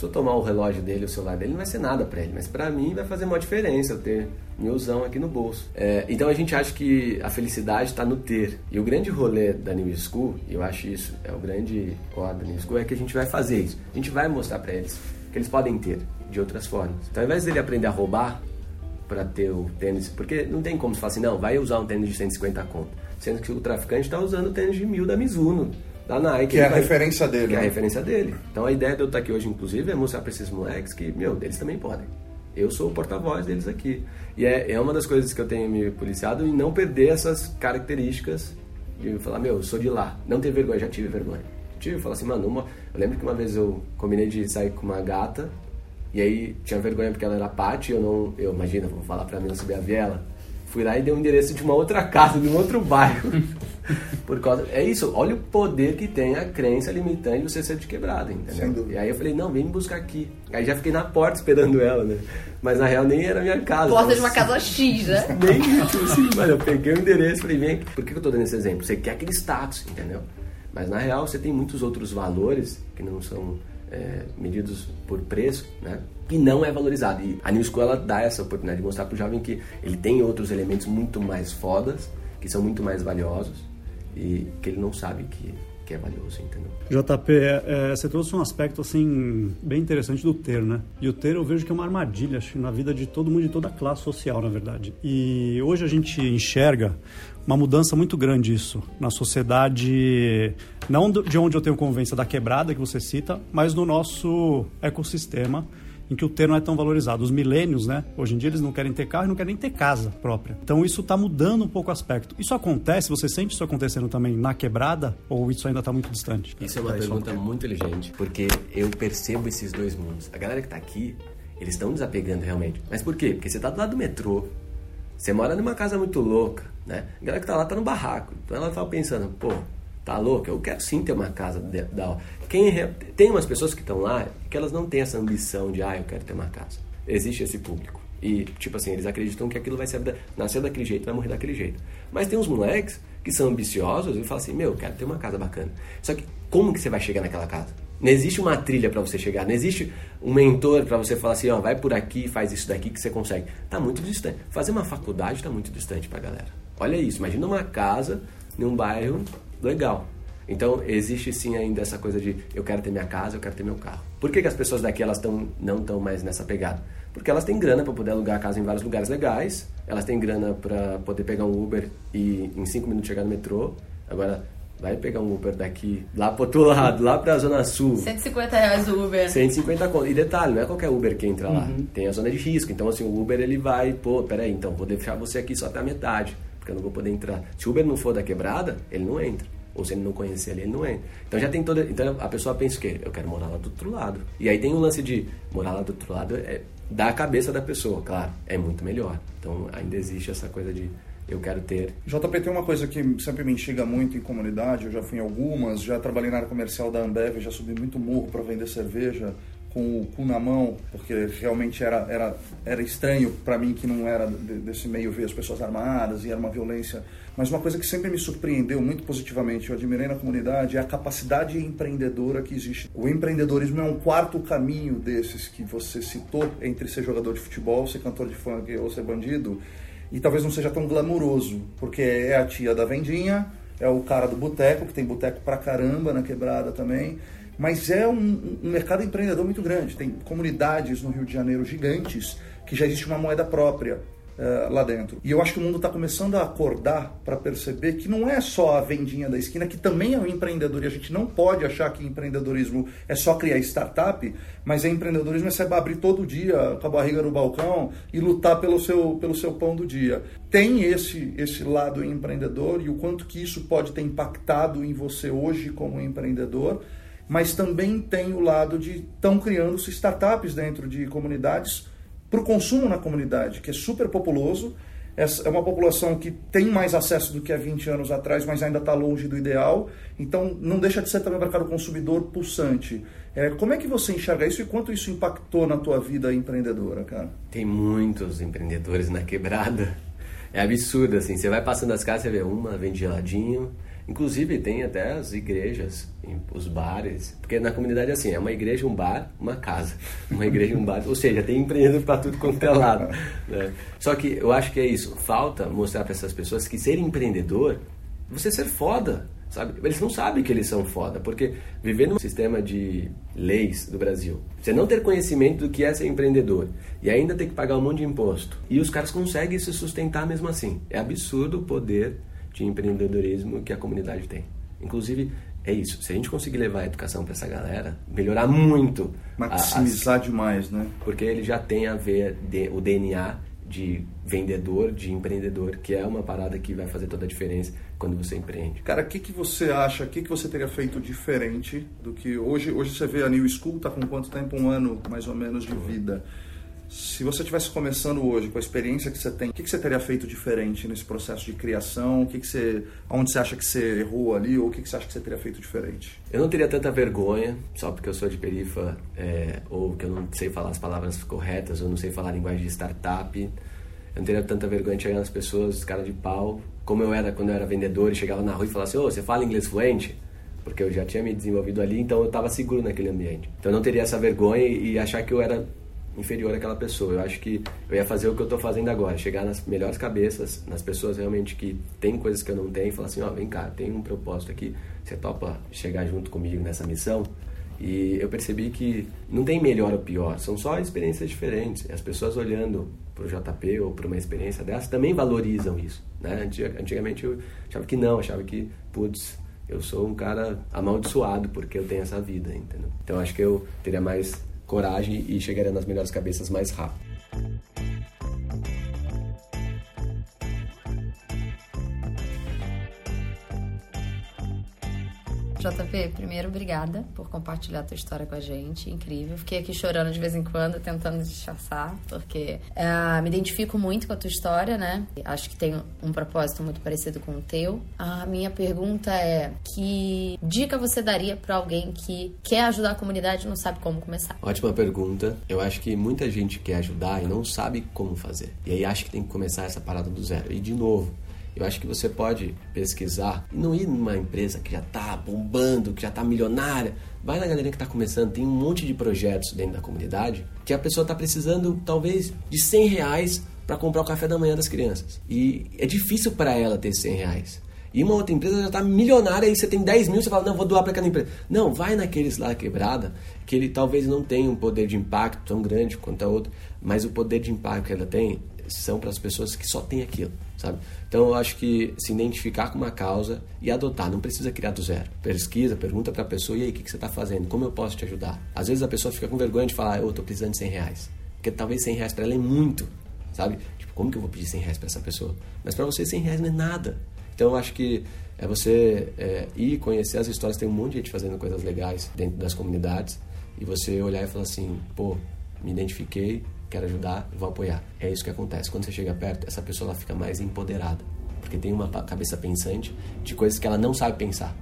[SPEAKER 3] se eu tomar o relógio dele, o celular dele, não vai ser nada para ele, mas para mim vai fazer uma diferença eu ter milzão aqui no bolso. É, então a gente acha que a felicidade está no ter. E o grande rolê da New School, eu acho isso, é o grande ó da New School, é que a gente vai fazer isso. A gente vai mostrar para eles que eles podem ter de outras formas. Então ao invés dele aprender a roubar para ter o tênis, porque não tem como se falar assim, não, vai usar um tênis de 150 conto. Sendo que o traficante está usando o tênis de mil da Mizuno da Nike.
[SPEAKER 2] Que é a vai... referência dele.
[SPEAKER 3] Que
[SPEAKER 2] né?
[SPEAKER 3] é a né? referência dele. Então a ideia de eu estar aqui hoje, inclusive, é mostrar para esses moleques que, meu, eles também podem. Eu sou o porta-voz deles aqui. E é, é uma das coisas que eu tenho me policiado em não perder essas características de falar, meu, eu sou de lá. Não ter vergonha, já tive vergonha. Tive, falar assim, mano, uma... eu lembro que uma vez eu combinei de sair com uma gata e aí tinha vergonha porque ela era Paty, eu não, eu imagina, vou falar pra mim subir a viela. Fui lá e dei o um endereço de uma outra casa, de um outro bairro. Por causa. É isso, olha o poder que tem a crença limitante de você ser de quebrada, entendeu? E aí eu falei, não, vem me buscar aqui. Aí já fiquei na porta esperando ela, né? Mas na real nem era minha casa.
[SPEAKER 4] Porta de uma casa X, né?
[SPEAKER 3] Nem tipo assim, mano, eu peguei o endereço falei, vem aqui. Por que eu tô dando esse exemplo? Você quer aquele status, entendeu? Mas na real você tem muitos outros valores que não são é, medidos por preço, né? E não é valorizado. E a New School ela dá essa oportunidade de mostrar para o jovem que ele tem outros elementos muito mais fodas, que são muito mais valiosos e que ele não sabe que, que é valioso, entendeu?
[SPEAKER 6] JP, é, é, você trouxe um aspecto assim bem interessante do ter, né? E o ter eu vejo que é uma armadilha acho, na vida de todo mundo, de toda classe social, na verdade. E hoje a gente enxerga uma mudança muito grande isso na sociedade, não de onde eu tenho convivência da quebrada que você cita, mas no nosso ecossistema em que o ter não é tão valorizado. Os milênios, né? Hoje em dia eles não querem ter carro e não querem nem ter casa própria. Então isso está mudando um pouco o aspecto. Isso acontece? Você sente isso acontecendo também na quebrada ou isso ainda está muito distante?
[SPEAKER 3] Isso é uma é, pergunta muito inteligente, porque eu percebo esses dois mundos. A galera que está aqui, eles estão desapegando realmente. Mas por quê? Porque você está do lado do metrô, você mora numa casa muito louca, né? A galera que tá lá tá no barraco. Então ela tava pensando, pô, tá louca? Eu quero sim ter uma casa da Quem tem umas pessoas que estão lá que elas não têm essa ambição de, ah, eu quero ter uma casa. Existe esse público. E, tipo assim, eles acreditam que aquilo vai ser, nascer daquele jeito, vai morrer daquele jeito. Mas tem uns moleques que são ambiciosos e falam assim, meu, eu quero ter uma casa bacana. Só que como que você vai chegar naquela casa? Não existe uma trilha para você chegar, não existe um mentor para você falar assim, ó, vai por aqui, faz isso daqui que você consegue. Tá muito distante. Fazer uma faculdade está muito distante para a galera. Olha isso, imagina uma casa num bairro legal. Então existe sim ainda essa coisa de eu quero ter minha casa, eu quero ter meu carro. Por que, que as pessoas daqui elas tão, não estão mais nessa pegada? Porque elas têm grana para poder alugar a casa em vários lugares legais, elas têm grana para poder pegar um Uber e em cinco minutos chegar no metrô. Agora, vai pegar um Uber daqui, lá pro outro lado, lá pra Zona Sul.
[SPEAKER 4] 150 reais o Uber.
[SPEAKER 3] 150 conto. E detalhe, não é qualquer Uber que entra lá. Tem a zona de risco. Então, assim, o Uber ele vai, pô, peraí, então vou deixar você aqui só até a metade, porque eu não vou poder entrar. Se o Uber não for da quebrada, ele não entra. Ou se ele não conhecer ali, ele não entra. Então já tem toda. Então a pessoa pensa o quê? Eu quero morar lá do outro lado. E aí tem o lance de morar lá do outro lado é da cabeça da pessoa, claro. É muito melhor. Então ainda existe essa coisa de eu quero ter.
[SPEAKER 2] JP tem uma coisa que sempre me instiga muito em comunidade, eu já fui em algumas, já trabalhei na área comercial da Ambev, já subi muito morro para vender cerveja com o cu na mão, porque realmente era, era, era estranho para mim que não era desse meio ver as pessoas armadas e era uma violência. Mas uma coisa que sempre me surpreendeu muito positivamente, eu admirei na comunidade, é a capacidade empreendedora que existe. O empreendedorismo é um quarto caminho desses que você citou, entre ser jogador de futebol, ser cantor de funk ou ser bandido, e talvez não seja tão glamuroso, porque é a tia da vendinha, é o cara do boteco, que tem boteco pra caramba na quebrada também, mas é um, um, mercado empreendedor muito grande. Tem comunidades no Rio de Janeiro gigantes que já existe uma moeda própria uh, lá dentro. E eu acho que o mundo está começando a acordar para perceber que não é só a vendinha da esquina, que também é o um empreendedor. E a gente não pode achar que empreendedorismo é só criar startup, mas é empreendedorismo é você abrir todo dia com a barriga no balcão e lutar pelo seu, pelo seu pão do dia. Tem esse, esse lado empreendedor e o quanto que isso pode ter impactado em você hoje como empreendedor mas também tem o lado de estão criando-se startups dentro de comunidades para o consumo na comunidade, que é super populoso. É uma população que tem mais acesso do que há 20 anos atrás, mas ainda está longe do ideal. Então, não deixa de ser também um mercado consumidor pulsante. É, como é que você enxerga isso e quanto isso impactou na tua vida empreendedora, cara?
[SPEAKER 3] Tem muitos empreendedores na quebrada. É absurdo, assim. Você vai passando as casas, você vê uma vende geladinho, Inclusive tem até as igrejas, os bares, porque na comunidade é assim, é uma igreja, um bar, uma casa. Uma igreja, um bar, ou seja, tem empreendedor para tudo quanto é lado. Né? Só que eu acho que é isso, falta mostrar para essas pessoas que ser empreendedor, você ser foda, sabe? Eles não sabem que eles são foda, porque viver num sistema de leis do Brasil, você não ter conhecimento do que é ser empreendedor e ainda ter que pagar um monte de imposto, e os caras conseguem se sustentar mesmo assim. É absurdo o poder de empreendedorismo que a comunidade tem. Inclusive, é isso. Se a gente conseguir levar a educação para essa galera, melhorar muito.
[SPEAKER 2] Maximizar as... demais, né?
[SPEAKER 3] Porque ele já tem a ver o DNA de vendedor, de empreendedor, que é uma parada que vai fazer toda a diferença quando você empreende.
[SPEAKER 2] Cara, o que, que você acha, o que, que você teria feito diferente do que hoje? Hoje você vê a New School, tá com quanto tempo? Um ano, mais ou menos, de vida. Se você estivesse começando hoje, com a experiência que você tem, o que, você teria feito diferente nesse processo de criação? O que, você, onde você acha que você errou ali ou o que, você acha que você teria feito diferente?
[SPEAKER 3] Eu não teria tanta vergonha, só porque eu sou de perifa é, ou que eu não sei falar as palavras corretas ou não sei falar a linguagem de startup. Eu não teria tanta vergonha de chegar nas pessoas, cara de pau, como eu era quando eu era vendedor e chegava na rua e falava assim: oh, você fala inglês fluente? Porque eu já tinha me desenvolvido ali, então eu estava seguro naquele ambiente. Então eu não teria essa vergonha e achar que eu era inferior àquela pessoa. Eu acho que eu ia fazer o que eu estou fazendo agora, chegar nas melhores cabeças, nas pessoas realmente que tem coisas que eu não tenho e falar assim, ó, oh, vem cá, tem um propósito aqui, você topa chegar junto comigo nessa missão? E eu percebi que não tem melhor ou pior, são só experiências diferentes. As pessoas olhando para o JP ou para uma experiência dessa também valorizam isso. Né? Antigamente eu achava que não, achava que, putz, eu sou um cara amaldiçoado porque eu tenho essa vida, entendeu? Então acho que eu teria mais coragem e chegaria nas melhores cabeças mais rápido.
[SPEAKER 4] JP, primeiro, obrigada por compartilhar a tua história com a gente. Incrível. Fiquei aqui chorando de vez em quando, tentando disfarçar, porque uh, me identifico muito com a tua história, né? Acho que tem um propósito muito parecido com o teu. A minha pergunta é: que dica você daria para alguém que quer ajudar a comunidade e não sabe como começar?
[SPEAKER 3] Ótima pergunta. Eu acho que muita gente quer ajudar e não sabe como fazer. E aí acha que tem que começar essa parada do zero. E de novo, eu acho que você pode pesquisar e não ir numa empresa que já está bombando, que já está milionária. Vai na galera que está começando, tem um monte de projetos dentro da comunidade que a pessoa está precisando talvez de 100 reais para comprar o café da manhã das crianças. E é difícil para ela ter 100 reais. E uma outra empresa já está milionária e você tem 10 mil, você fala, não, vou doar para aquela empresa. Não, vai naqueles lá quebrada, que ele talvez não tenha um poder de impacto tão grande quanto a outra, mas o poder de impacto que ela tem são para as pessoas que só têm aquilo, sabe? Então eu acho que se identificar com uma causa e adotar, não precisa criar do zero. Pesquisa, pergunta para a pessoa, e aí, o que, que você está fazendo? Como eu posso te ajudar? Às vezes a pessoa fica com vergonha de falar, eu estou precisando de 100 reais. Porque talvez 100 reais para ela é muito, sabe? Tipo, como que eu vou pedir 100 reais para essa pessoa? Mas para você 100 reais não é nada. Então eu acho que é você é, ir conhecer as histórias, tem um monte de gente fazendo coisas legais dentro das comunidades e você olhar e falar assim, pô, me identifiquei, quero ajudar, vou apoiar. É isso que acontece. Quando você chega perto, essa pessoa ela fica mais empoderada, porque tem uma cabeça pensante de coisas que ela não sabe pensar,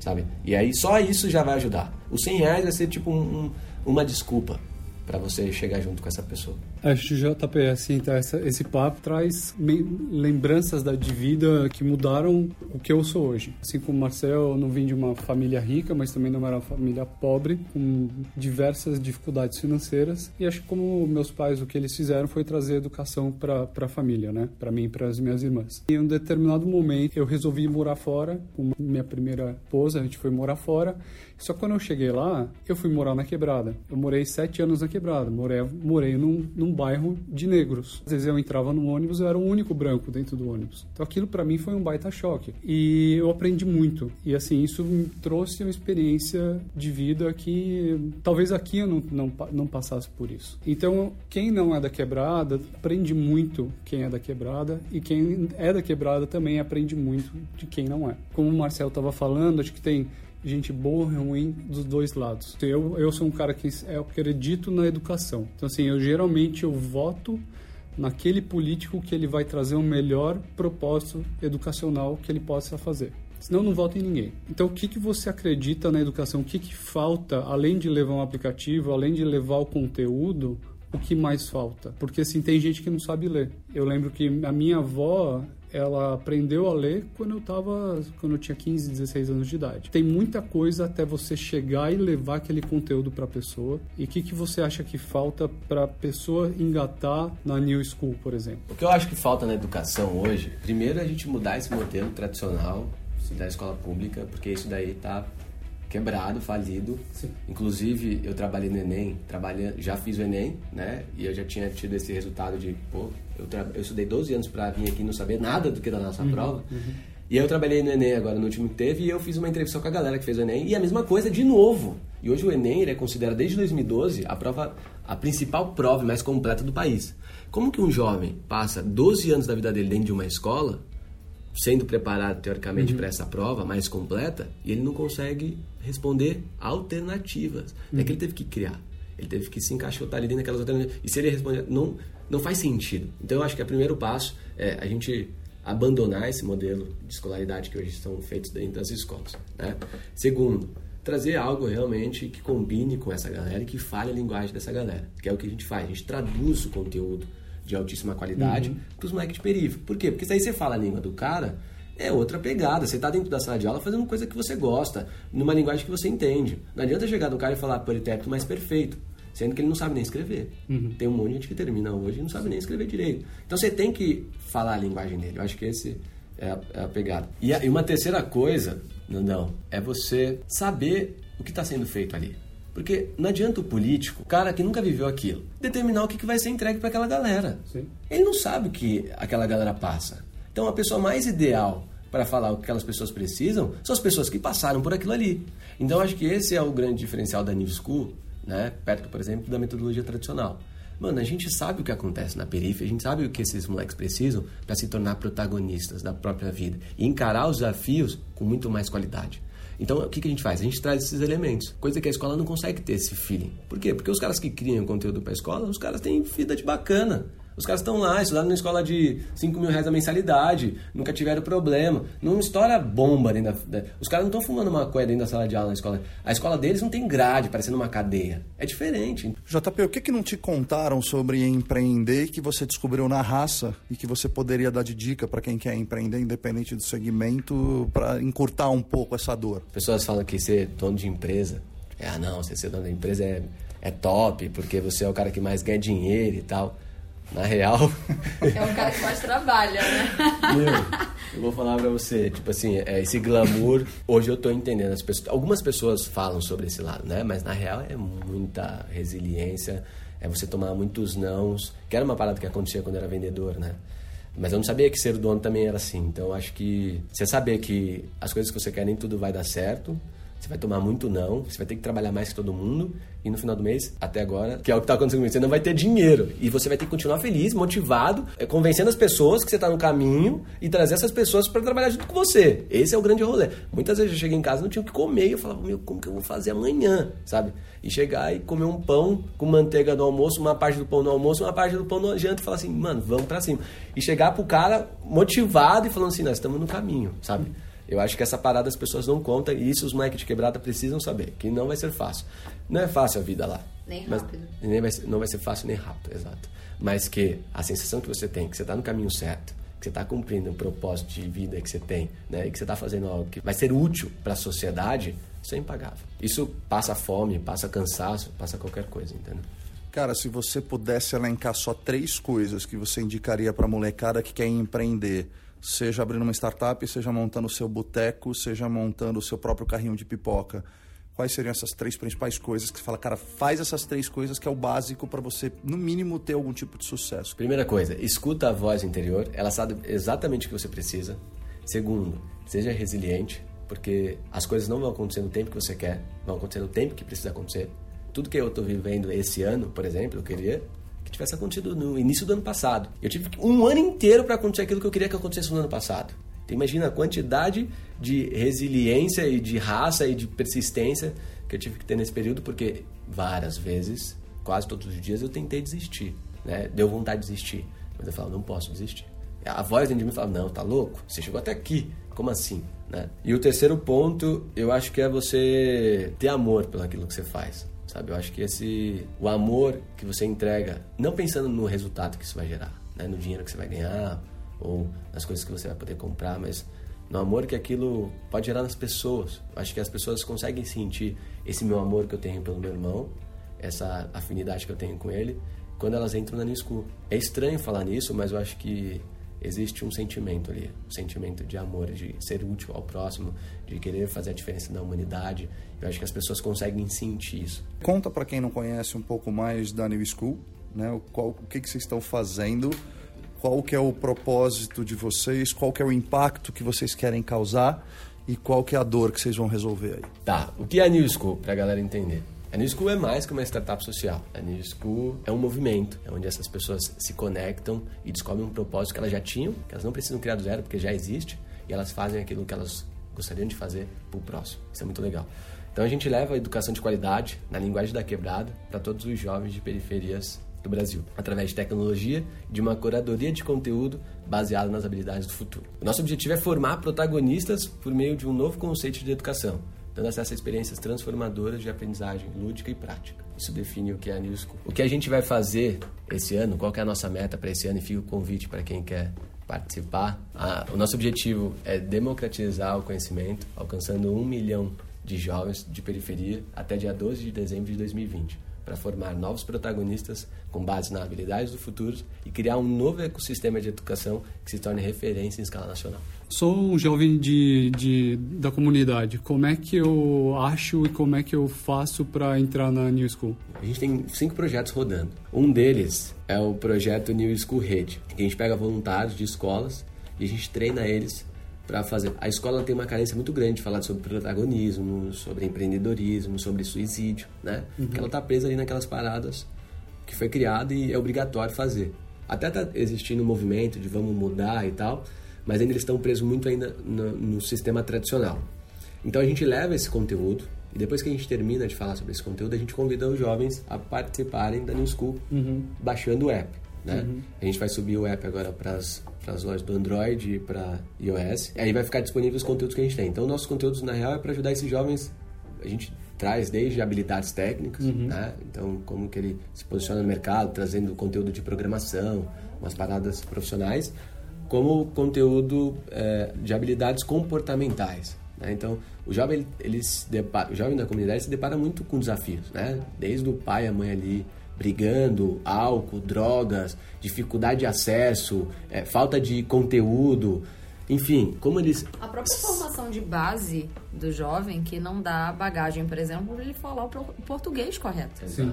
[SPEAKER 3] sabe? E aí só isso já vai ajudar. Os 100 reais vai ser tipo um, um, uma desculpa para você chegar junto com essa pessoa.
[SPEAKER 5] Acho JP, assim, tá, essa, esse papo traz lembranças da, de vida que mudaram o que eu sou hoje. Assim como o Marcel, eu não vim de uma família rica, mas também não era uma família pobre, com diversas dificuldades financeiras. E acho que como meus pais, o que eles fizeram foi trazer educação para a família, né? Para mim e para as minhas irmãs. Em um determinado momento, eu resolvi morar fora com minha primeira esposa, a gente foi morar fora. Só que quando eu cheguei lá, eu fui morar na quebrada. Eu morei sete anos na quebrada. Morei, morei num, num num bairro de negros. Às vezes eu entrava no ônibus, eu era o único branco dentro do ônibus. Então aquilo para mim foi um baita choque. E eu aprendi muito. E assim, isso me trouxe uma experiência de vida que talvez aqui eu não, não, não passasse por isso. Então, quem não é da quebrada, aprende muito quem é da quebrada. E quem é da quebrada também aprende muito de quem não é. Como o Marcel estava falando, acho que tem gente boa e ruim dos dois lados. Eu, eu sou um cara que eu acredito na educação. Então, assim, eu geralmente eu voto naquele político que ele vai trazer um melhor propósito educacional que ele possa fazer. Senão não voto em ninguém. Então, o que, que você acredita na educação? O que, que falta, além de levar um aplicativo, além de levar o conteúdo, o que mais falta? Porque, assim, tem gente que não sabe ler. Eu lembro que a minha avó, ela aprendeu a ler quando eu tava, quando eu tinha 15, 16 anos de idade. Tem muita coisa até você chegar e levar aquele conteúdo para a pessoa. E o que, que você acha que falta para a pessoa engatar na New School, por exemplo?
[SPEAKER 3] O que eu acho que falta na educação hoje, primeiro é a gente mudar esse modelo tradicional da escola pública, porque isso daí tá quebrado, falido. Sim. Inclusive, eu trabalhei no Enem, trabalhei, já fiz o Enem, né? E eu já tinha tido esse resultado de, pô, eu, eu estudei 12 anos para vir aqui e não saber nada do que da nossa uhum, prova. Uhum. E aí eu trabalhei no Enem agora, no último que teve, e eu fiz uma entrevista com a galera que fez o Enem, e a mesma coisa de novo. E hoje o Enem ele é considerado, desde 2012, a prova, a principal prova mais completa do país. Como que um jovem passa 12 anos da vida dele dentro de uma escola sendo preparado teoricamente uhum. para essa prova mais completa e ele não consegue responder alternativas. Uhum. É que ele teve que criar. Ele teve que se encaixotar ali dentro daquelas alternativas. E se ele responder, não, não faz sentido. Então eu acho que o primeiro passo é a gente abandonar esse modelo de escolaridade que hoje estão feitos dentro das escolas. Né? Segundo, trazer algo realmente que combine com essa galera e que fale a linguagem dessa galera, que é o que a gente faz. A gente traduz o conteúdo de altíssima qualidade uhum. para os moleques de perífero. Por quê? Porque se aí você fala a língua do cara, é outra pegada. Você está dentro da sala de aula fazendo coisa que você gosta, numa linguagem que você entende. Não adianta chegar no cara e falar politécnico mais perfeito, sendo que ele não sabe nem escrever. Uhum. Tem um monte de gente que termina hoje e não sabe nem escrever direito. Então você tem que falar a linguagem dele. Eu acho que esse é a, é a pegada. E, a, e uma terceira coisa, não, é você saber o que está sendo feito ali. Porque não adianta o político, o cara que nunca viveu aquilo, determinar o que vai ser entregue para aquela galera. Sim. Ele não sabe o que aquela galera passa. Então a pessoa mais ideal para falar o que aquelas pessoas precisam são as pessoas que passaram por aquilo ali. Então acho que esse é o grande diferencial da New School, né? perto, por exemplo, da metodologia tradicional. Mano, a gente sabe o que acontece na periferia, a gente sabe o que esses moleques precisam para se tornar protagonistas da própria vida e encarar os desafios com muito mais qualidade. Então, o que, que a gente faz? A gente traz esses elementos, coisa que a escola não consegue ter esse feeling. Por quê? Porque os caras que criam conteúdo para a escola, os caras têm vida de bacana. Os caras estão lá, estudaram na escola de 5 mil reais a mensalidade, nunca tiveram problema. Não estoura bomba dentro da. Os caras não estão fumando maconha dentro da sala de aula na escola. A escola deles não tem grade, parecendo uma cadeia. É diferente.
[SPEAKER 2] JP, o que, que não te contaram sobre empreender que você descobriu na raça e que você poderia dar de dica para quem quer empreender, independente do segmento, para encurtar um pouco essa dor?
[SPEAKER 3] Pessoas falam que ser dono de empresa. É, ah, não, você ser dono da empresa é, é top, porque você é o cara que mais ganha dinheiro e tal. Na real.
[SPEAKER 4] É o cara que mais trabalha, né?
[SPEAKER 3] Eu vou falar pra você, tipo assim, é, esse glamour, hoje eu tô entendendo. As pessoas, algumas pessoas falam sobre esse lado, né? Mas na real é muita resiliência, é você tomar muitos nãos, que era uma parada que acontecia quando era vendedor, né? Mas eu não sabia que ser dono também era assim. Então eu acho que você saber que as coisas que você quer nem tudo vai dar certo, você vai tomar muito não, você vai ter que trabalhar mais que todo mundo e no final do mês, até agora, que é o que está acontecendo comigo, você não vai ter dinheiro e você vai ter que continuar feliz, motivado, é, convencendo as pessoas que você está no caminho e trazer essas pessoas para trabalhar junto com você. Esse é o grande rolê. Muitas vezes eu cheguei em casa não tinha o que comer e eu falava, meu, como que eu vou fazer amanhã, sabe? E chegar e comer um pão com manteiga no almoço, uma parte do pão no almoço, uma parte do pão no janta e falar assim, mano, vamos para cima. E chegar pro cara motivado e falando assim, nós estamos no caminho, sabe? Eu acho que essa parada as pessoas não contam e isso os moleques de quebrada precisam saber, que não vai ser fácil. Não é fácil a vida lá.
[SPEAKER 4] Nem rápido.
[SPEAKER 3] Mas, nem vai ser, não vai ser fácil nem rápido, exato. Mas que a sensação que você tem, que você está no caminho certo, que você está cumprindo um propósito de vida que você tem, né? E que você está fazendo algo que vai ser útil para a sociedade, isso é impagável. Isso passa fome, passa cansaço, passa qualquer coisa, entendeu?
[SPEAKER 2] Cara, se você pudesse elencar só três coisas que você indicaria para a molecada que quer empreender, seja abrindo uma startup, seja montando o seu boteco, seja montando o seu próprio carrinho de pipoca. Quais seriam essas três principais coisas que você fala, cara, faz essas três coisas que é o básico para você, no mínimo, ter algum tipo de sucesso?
[SPEAKER 3] Primeira coisa, escuta a voz interior, ela sabe exatamente o que você precisa. Segundo, seja resiliente, porque as coisas não vão acontecer no tempo que você quer, vão acontecer no tempo que precisa acontecer. Tudo que eu estou vivendo esse ano, por exemplo, eu queria que tivesse acontecido no início do ano passado. Eu tive um ano inteiro para acontecer aquilo que eu queria que acontecesse no ano passado. Então, imagina a quantidade de resiliência e de raça e de persistência que eu tive que ter nesse período, porque várias vezes, quase todos os dias, eu tentei desistir. Né? Deu vontade de desistir. Mas eu falo, não posso desistir. A voz dentro de mim fala, não, tá louco? Você chegou até aqui. Como assim? Né? E o terceiro ponto, eu acho que é você ter amor pelo aquilo que você faz sabe? Eu acho que esse o amor que você entrega, não pensando no resultado que isso vai gerar, né? no dinheiro que você vai ganhar ou nas coisas que você vai poder comprar, mas no amor que aquilo pode gerar nas pessoas. Eu acho que as pessoas conseguem sentir esse meu amor que eu tenho pelo meu irmão, essa afinidade que eu tenho com ele, quando elas entram na New. É estranho falar nisso, mas eu acho que existe um sentimento ali, um sentimento de amor, de ser útil ao próximo, de querer fazer a diferença na humanidade. Eu acho que as pessoas conseguem sentir isso.
[SPEAKER 2] Conta para quem não conhece um pouco mais da New School, né? O, qual, o que, que vocês estão fazendo, qual que é o propósito de vocês, qual que é o impacto que vocês querem causar e qual que é a dor que vocês vão resolver aí.
[SPEAKER 3] Tá, o que é a New School, para a galera entender? A New School é mais que uma startup social. A New School é um movimento, é onde essas pessoas se conectam e descobrem um propósito que elas já tinham, que elas não precisam criar do zero, porque já existe, e elas fazem aquilo que elas gostariam de fazer para o próximo. Isso é muito legal. Então a gente leva a educação de qualidade, na linguagem da quebrada, para todos os jovens de periferias do Brasil, através de tecnologia e de uma curadoria de conteúdo baseada nas habilidades do futuro. O nosso objetivo é formar protagonistas por meio de um novo conceito de educação, dando acesso a experiências transformadoras de aprendizagem lúdica e prática. Isso define o que é a School. O que a gente vai fazer esse ano, qual é a nossa meta para esse ano e fica o convite para quem quer participar. Ah, o nosso objetivo é democratizar o conhecimento, alcançando um milhão de jovens de periferia até dia 12 de dezembro de 2020, para formar novos protagonistas com base nas habilidades do futuro e criar um novo ecossistema de educação que se torne referência em escala nacional.
[SPEAKER 5] Sou um jovem de, de, da comunidade. Como é que eu acho e como é que eu faço para entrar na New School?
[SPEAKER 3] A gente tem cinco projetos rodando. Um deles é o projeto New School Rede, que a gente pega voluntários de escolas e a gente treina eles para fazer. A escola tem uma carência muito grande de falar sobre protagonismo, sobre empreendedorismo, sobre suicídio, né? Uhum. Porque ela tá presa ali naquelas paradas que foi criada e é obrigatório fazer. Até tá existindo um movimento de vamos mudar e tal, mas ainda eles estão presos muito ainda no, no sistema tradicional. Então a gente leva esse conteúdo e depois que a gente termina de falar sobre esse conteúdo, a gente convida os jovens a participarem da New School, uhum. baixando o app. Né? Uhum. A gente vai subir o app agora para as lojas do Android e para iOS. E aí vai ficar disponível os conteúdos que a gente tem. Então, nossos conteúdos, na real, é para ajudar esses jovens. A gente traz desde habilidades técnicas, uhum. né? Então, como que ele se posiciona no mercado, trazendo conteúdo de programação, umas paradas profissionais, como conteúdo é, de habilidades comportamentais. Né? Então, o jovem, ele, se depara, o jovem da comunidade se depara muito com desafios, né? Desde o pai, a mãe ali brigando, álcool, drogas, dificuldade de acesso, é, falta de conteúdo. Enfim, como eles.
[SPEAKER 4] A própria formação de base do jovem que não dá bagagem, por exemplo, ele falar o português correto.
[SPEAKER 5] Sim.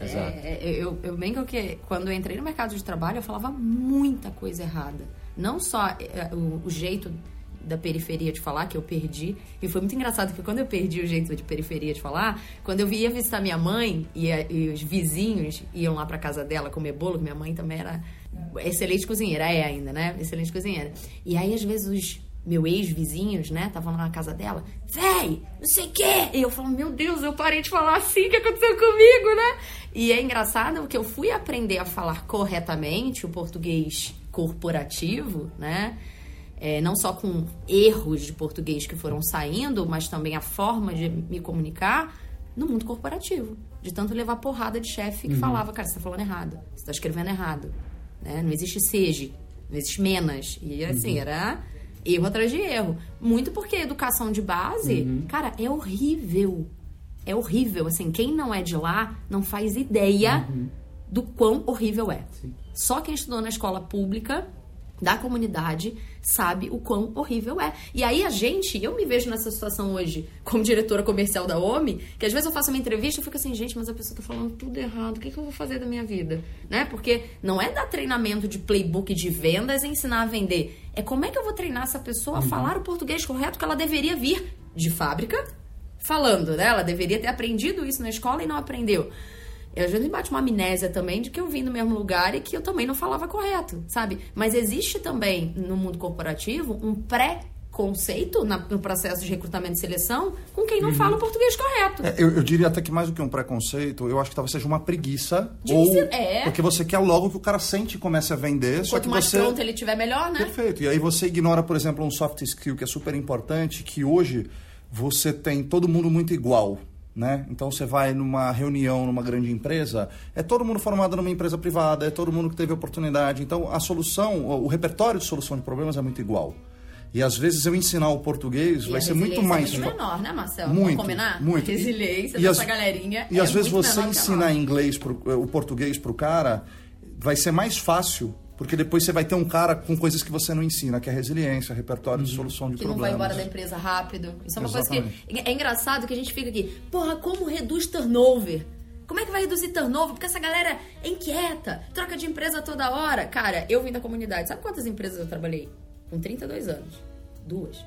[SPEAKER 3] Exato.
[SPEAKER 4] É, é, eu, eu lembro que quando eu entrei no mercado de trabalho, eu falava muita coisa errada. Não só é, o, o jeito da periferia de falar, que eu perdi. E foi muito engraçado, porque quando eu perdi o jeito de periferia de falar, quando eu ia visitar minha mãe e, a- e os vizinhos iam lá pra casa dela comer bolo, que minha mãe também era excelente cozinheira, é ainda, né? Excelente cozinheira. E aí, às vezes, os meus ex-vizinhos, né, estavam lá na casa dela, véi, não sei o quê. E eu falo, meu Deus, eu parei de falar assim, o que aconteceu comigo, né? E é engraçado que eu fui aprender a falar corretamente o português corporativo, né? É, não só com erros de português que foram saindo, mas também a forma de me comunicar no mundo corporativo. De tanto levar porrada de chefe que falava, cara, você tá falando errado, você tá escrevendo errado. Né? Não existe seja, não existe menos. E assim, era erro atrás de erro. Muito porque a educação de base, cara, é horrível. É horrível. Assim, quem não é de lá não faz ideia do quão horrível é. Só quem estudou na escola pública da comunidade sabe o quão horrível é. E aí a gente, eu me vejo nessa situação hoje como diretora comercial da OMI, que às vezes eu faço uma entrevista e fico assim, gente, mas a pessoa tá falando tudo errado, o que, que eu vou fazer da minha vida? Né? Porque não é dar treinamento de playbook de vendas e ensinar a vender. É como é que eu vou treinar essa pessoa a falar o português correto que ela deveria vir de fábrica falando, né? Ela deveria ter aprendido isso na escola e não aprendeu. Eu, às vezes me bate uma amnésia também de que eu vim do mesmo lugar e que eu também não falava correto, sabe? Mas existe também no mundo corporativo um pré-conceito na- no processo de recrutamento e seleção com quem não fala o português correto.
[SPEAKER 2] É, eu, eu diria até que mais do que um preconceito, eu acho que talvez seja uma preguiça.
[SPEAKER 4] De
[SPEAKER 2] ou
[SPEAKER 4] é.
[SPEAKER 2] porque você quer logo que o cara sente e comece a vender, só
[SPEAKER 4] Quanto
[SPEAKER 2] que
[SPEAKER 4] mais
[SPEAKER 2] você.
[SPEAKER 4] pronto ele tiver, melhor, né?
[SPEAKER 2] Perfeito. E aí você ignora, por exemplo, um soft skill que é super importante, que hoje você tem todo mundo muito igual. Né? Então você vai numa reunião numa grande empresa, é todo mundo formado numa empresa privada, é todo mundo que teve oportunidade. Então a solução, o o repertório de solução de problemas é muito igual. E às vezes eu ensinar o português
[SPEAKER 4] E
[SPEAKER 2] vai ser muito
[SPEAKER 4] resiliência
[SPEAKER 2] mais
[SPEAKER 4] é muito menor, né, Marcelo?
[SPEAKER 2] Muito,
[SPEAKER 4] Vamos combinar?
[SPEAKER 2] muito.
[SPEAKER 4] A resiliência
[SPEAKER 2] E
[SPEAKER 4] dessa
[SPEAKER 2] às-
[SPEAKER 4] galerinha
[SPEAKER 2] E
[SPEAKER 4] é
[SPEAKER 2] às vezes você ensinar inglês pro, eh, o português pro cara vai ser mais fácil, porque depois você vai ter um cara com coisas que você não ensina, que é resiliência, repertório de solução de
[SPEAKER 4] Uhum. que não
[SPEAKER 2] problemas.
[SPEAKER 4] vai embora da empresa rápido. Isso é uma
[SPEAKER 2] Exatamente.
[SPEAKER 4] coisa que é engraçado que a gente fica aqui, porra, como reduz turnover? Como é que vai reduzir turnover? Porque essa galera é inquieta, troca de empresa toda hora. Cara, eu vim da comunidade. Sabe quantas empresas eu trabalhei? Com 32 anos. Duas.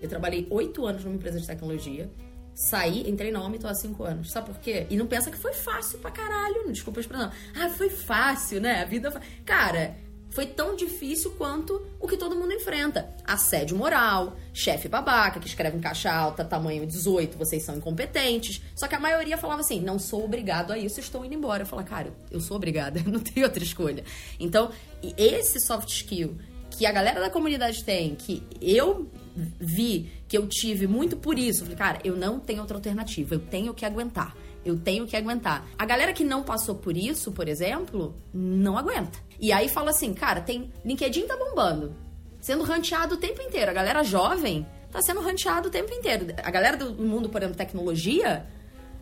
[SPEAKER 4] Eu trabalhei oito anos numa empresa de tecnologia. Saí, entrei na OMI, tô há cinco anos. Sabe por quê? E não pensa que foi fácil pra caralho. Desculpa a expressão. Ah, foi fácil, né? A vida. Cara, foi tão difícil quanto o que todo mundo enfrenta. Assédio moral, chefe babaca, que escreve em caixa alta, tamanho 18, vocês são incompetentes. Só que a maioria falava assim, não sou obrigado a isso, estou indo embora. Eu falava, cara, eu sou obrigada, não tenho outra escolha. Então, esse soft skill que a galera da comunidade tem, que eu vi, que eu tive muito por isso. Falei, cara, eu não tenho outra alternativa, eu tenho que aguentar. Eu tenho que aguentar. A galera que não passou por isso, por exemplo, não aguenta. E aí fala assim, cara, tem. LinkedIn tá bombando. Sendo ranteado o tempo inteiro. A galera jovem tá sendo ranteado o tempo inteiro. A galera do mundo, por exemplo, tecnologia,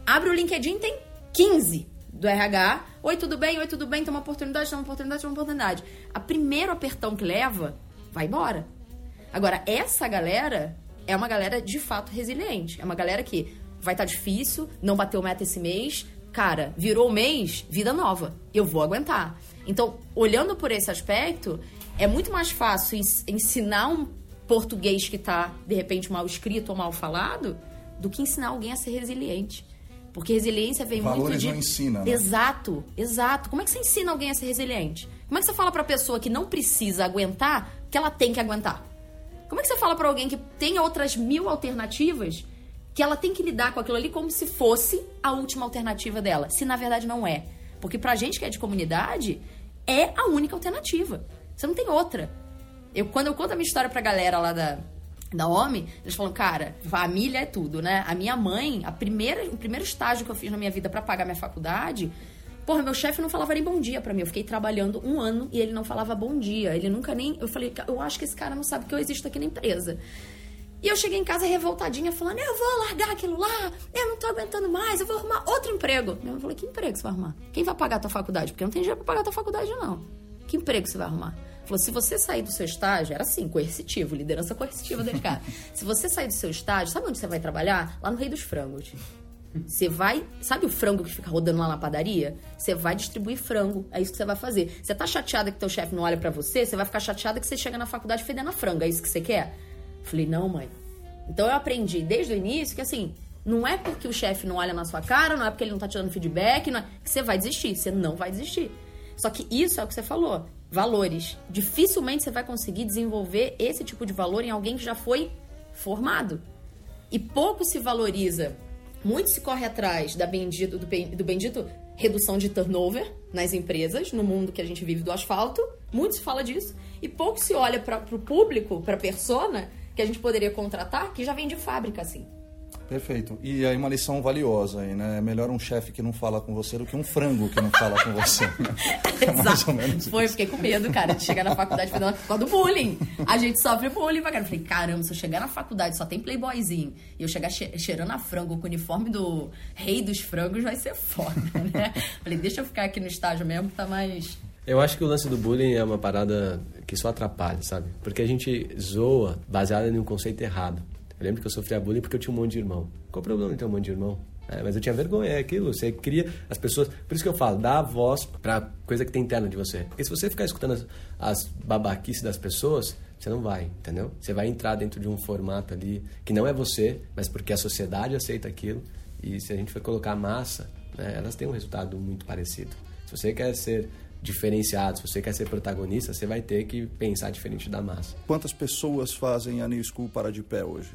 [SPEAKER 4] abre o LinkedIn tem 15 do RH. Oi, tudo bem? Oi, tudo bem? Tem uma oportunidade, tem uma oportunidade, tem uma oportunidade. A primeiro apertão que leva, vai embora. Agora, essa galera é uma galera de fato resiliente. É uma galera que vai estar difícil, não bateu meta esse mês. Cara, virou o mês, vida nova. Eu vou aguentar. Então, olhando por esse aspecto, é muito mais fácil ens- ensinar um português que tá, de repente, mal escrito ou mal falado, do que ensinar alguém a ser resiliente. Porque resiliência vem muito
[SPEAKER 2] Valores
[SPEAKER 4] de...
[SPEAKER 2] não ensina, né?
[SPEAKER 4] Exato, exato. Como é que você ensina alguém a ser resiliente? Como é que você fala pra pessoa que não precisa aguentar que ela tem que aguentar? Como é que você fala pra alguém que tem outras mil alternativas que ela tem que lidar com aquilo ali como se fosse a última alternativa dela, se na verdade não é? Porque pra gente que é de comunidade, é a única alternativa. Você não tem outra. Eu, quando eu conto a minha história pra galera lá da, da OMI, eles falam, cara, família é tudo, né? A minha mãe, a primeira, o primeiro estágio que eu fiz na minha vida pra pagar minha faculdade, porra, meu chefe não falava nem bom dia pra mim. Eu fiquei trabalhando um ano e ele não falava bom dia. Ele nunca nem. Eu falei, eu acho que esse cara não sabe que eu existo aqui na empresa. E eu cheguei em casa revoltadinha, falando: eu vou largar aquilo lá, eu não tô aguentando mais, eu vou arrumar outro emprego. Minha mãe falou: que emprego você vai arrumar? Quem vai pagar a tua faculdade? Porque não tenho dinheiro pra pagar a tua faculdade, não. Que emprego você vai arrumar? Falou: se você sair do seu estágio, era assim, coercitivo, liderança coercitiva dele, cara. se você sair do seu estágio, sabe onde você vai trabalhar? Lá no Rei dos Frangos. Você vai. Sabe o frango que fica rodando lá na padaria? Você vai distribuir frango. É isso que você vai fazer. Você tá chateada que teu chefe não olha para você, você vai ficar chateada que você chega na faculdade fedendo a frango. É isso que você quer? Falei, não, mãe. Então eu aprendi desde o início que assim, não é porque o chefe não olha na sua cara, não é porque ele não tá te dando feedback, não é que você vai desistir. Você não vai desistir. Só que isso é o que você falou. Valores. Dificilmente você vai conseguir desenvolver esse tipo de valor em alguém que já foi formado. E pouco se valoriza muito se corre atrás da bendito, do, do bendito redução de turnover nas empresas, no mundo que a gente vive do asfalto. Muito se fala disso. E pouco se olha para o público, para a persona que a gente poderia contratar, que já vem de fábrica, assim.
[SPEAKER 2] Perfeito. E aí uma lição valiosa aí, né? É melhor um chefe que não fala com você do que um frango que não fala com você.
[SPEAKER 4] É mais ou menos Foi, fiquei com medo, cara, de chegar na faculdade por causa do bullying. A gente sofre bullying, cara. Eu falei, caramba, se eu chegar na faculdade só tem playboyzinho e eu chegar cheirando a frango com o uniforme do rei dos frangos, vai ser foda, né? Falei, deixa eu ficar aqui no estágio mesmo, tá mais...
[SPEAKER 3] Eu acho que o lance do bullying é uma parada que só atrapalha, sabe? Porque a gente zoa baseada em um conceito errado. Eu lembro que eu sofria bullying porque eu tinha um monte de irmão. Qual o problema de ter um monte de irmão? É, mas eu tinha vergonha, é aquilo. Você cria as pessoas. Por isso que eu falo, dá voz pra coisa que tem interna de você. Porque se você ficar escutando as, as babaquices das pessoas, você não vai, entendeu? Você vai entrar dentro de um formato ali que não é você, mas porque a sociedade aceita aquilo. E se a gente for colocar massa, né, elas têm um resultado muito parecido. Se você quer ser diferenciado, se você quer ser protagonista, você vai ter que pensar diferente da massa.
[SPEAKER 2] Quantas pessoas fazem a New School para de pé hoje?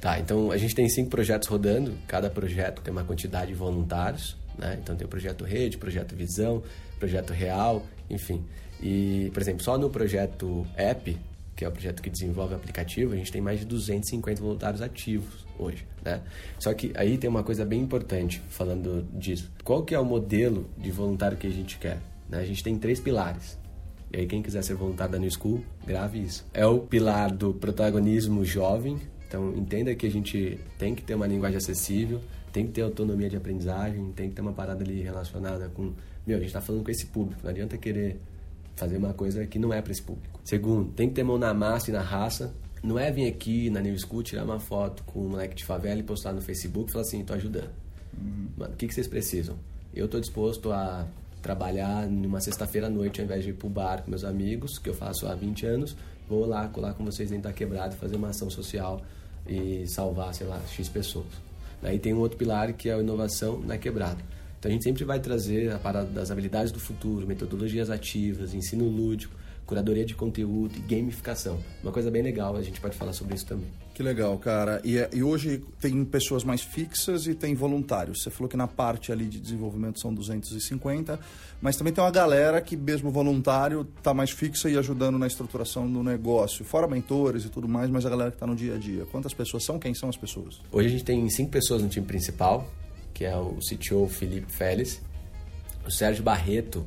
[SPEAKER 3] Tá, então a gente tem cinco projetos rodando, cada projeto tem uma quantidade de voluntários, né? Então tem o projeto Rede, projeto Visão, projeto Real, enfim. E, por exemplo, só no projeto App, que é o projeto que desenvolve o aplicativo, a gente tem mais de 250 voluntários ativos hoje, né? Só que aí tem uma coisa bem importante falando disso. Qual que é o modelo de voluntário que a gente quer? Né? A gente tem três pilares. E aí quem quiser ser voluntário da New School, grave isso. É o pilar do protagonismo jovem, então, entenda que a gente tem que ter uma linguagem acessível, tem que ter autonomia de aprendizagem, tem que ter uma parada ali relacionada com. Meu, a gente está falando com esse público, não adianta querer fazer uma coisa que não é para esse público. Segundo, tem que ter mão na massa e na raça. Não é vir aqui na New School tirar uma foto com um moleque de favela e postar no Facebook e falar assim: tô ajudando. Uhum. Mano, o que, que vocês precisam? Eu tô disposto a trabalhar numa sexta-feira à noite ao invés de ir pro bar com meus amigos, que eu faço há 20 anos, vou lá colar com vocês dentro da quebrada fazer uma ação social e salvar, sei lá, X pessoas. Aí tem um outro pilar que é a inovação na quebrada. Então a gente sempre vai trazer a parada das habilidades do futuro, metodologias ativas, ensino lúdico, curadoria de conteúdo e gamificação. Uma coisa bem legal, a gente pode falar sobre isso também.
[SPEAKER 2] Que legal, cara. E, é, e, hoje tem pessoas mais fixas e tem voluntários. Você falou que na parte ali de desenvolvimento são 250, mas também tem uma galera que, mesmo voluntário, está mais fixa e ajudando na estruturação do negócio. Fora mentores e tudo mais, mas a galera que está no dia a dia. Quantas pessoas são? Quem são as pessoas?
[SPEAKER 3] Hoje a gente tem cinco pessoas no time principal, que é o CTO Felipe Félix, o Sérgio Barreto,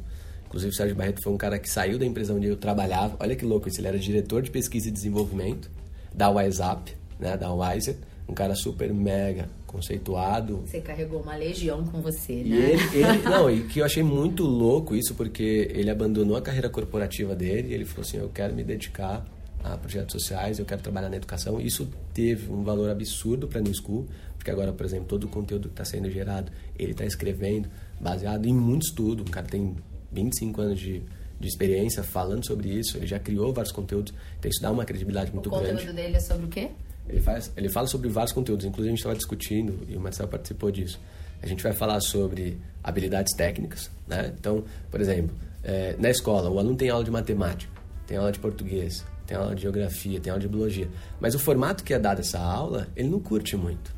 [SPEAKER 3] Inclusive, o Sérgio Barreto foi um cara que saiu da empresa onde eu trabalhava. Olha que louco isso. Ele era diretor de pesquisa e desenvolvimento da WhatsApp, né, da Wiser. Um cara super mega conceituado.
[SPEAKER 4] Você carregou uma legião com você, né?
[SPEAKER 3] E ele, ele, não, e que eu achei muito louco isso, porque ele abandonou a carreira corporativa dele e ele falou assim: eu quero me dedicar a projetos sociais, eu quero trabalhar na educação. Isso teve um valor absurdo para a New School, porque agora, por exemplo, todo o conteúdo que está sendo gerado, ele está escrevendo baseado em muito estudo. O cara tem 25 anos de, de experiência falando sobre isso, ele já criou vários conteúdos, então isso dá uma credibilidade muito grande.
[SPEAKER 4] O conteúdo
[SPEAKER 3] grande.
[SPEAKER 4] dele é sobre o quê?
[SPEAKER 3] Ele, faz, ele fala sobre vários conteúdos, inclusive a gente estava discutindo, e o Marcelo participou disso. A gente vai falar sobre habilidades técnicas, né? Então, por exemplo, é, na escola, o aluno tem aula de matemática, tem aula de português, tem aula de geografia, tem aula de biologia, mas o formato que é dado essa aula, ele não curte muito.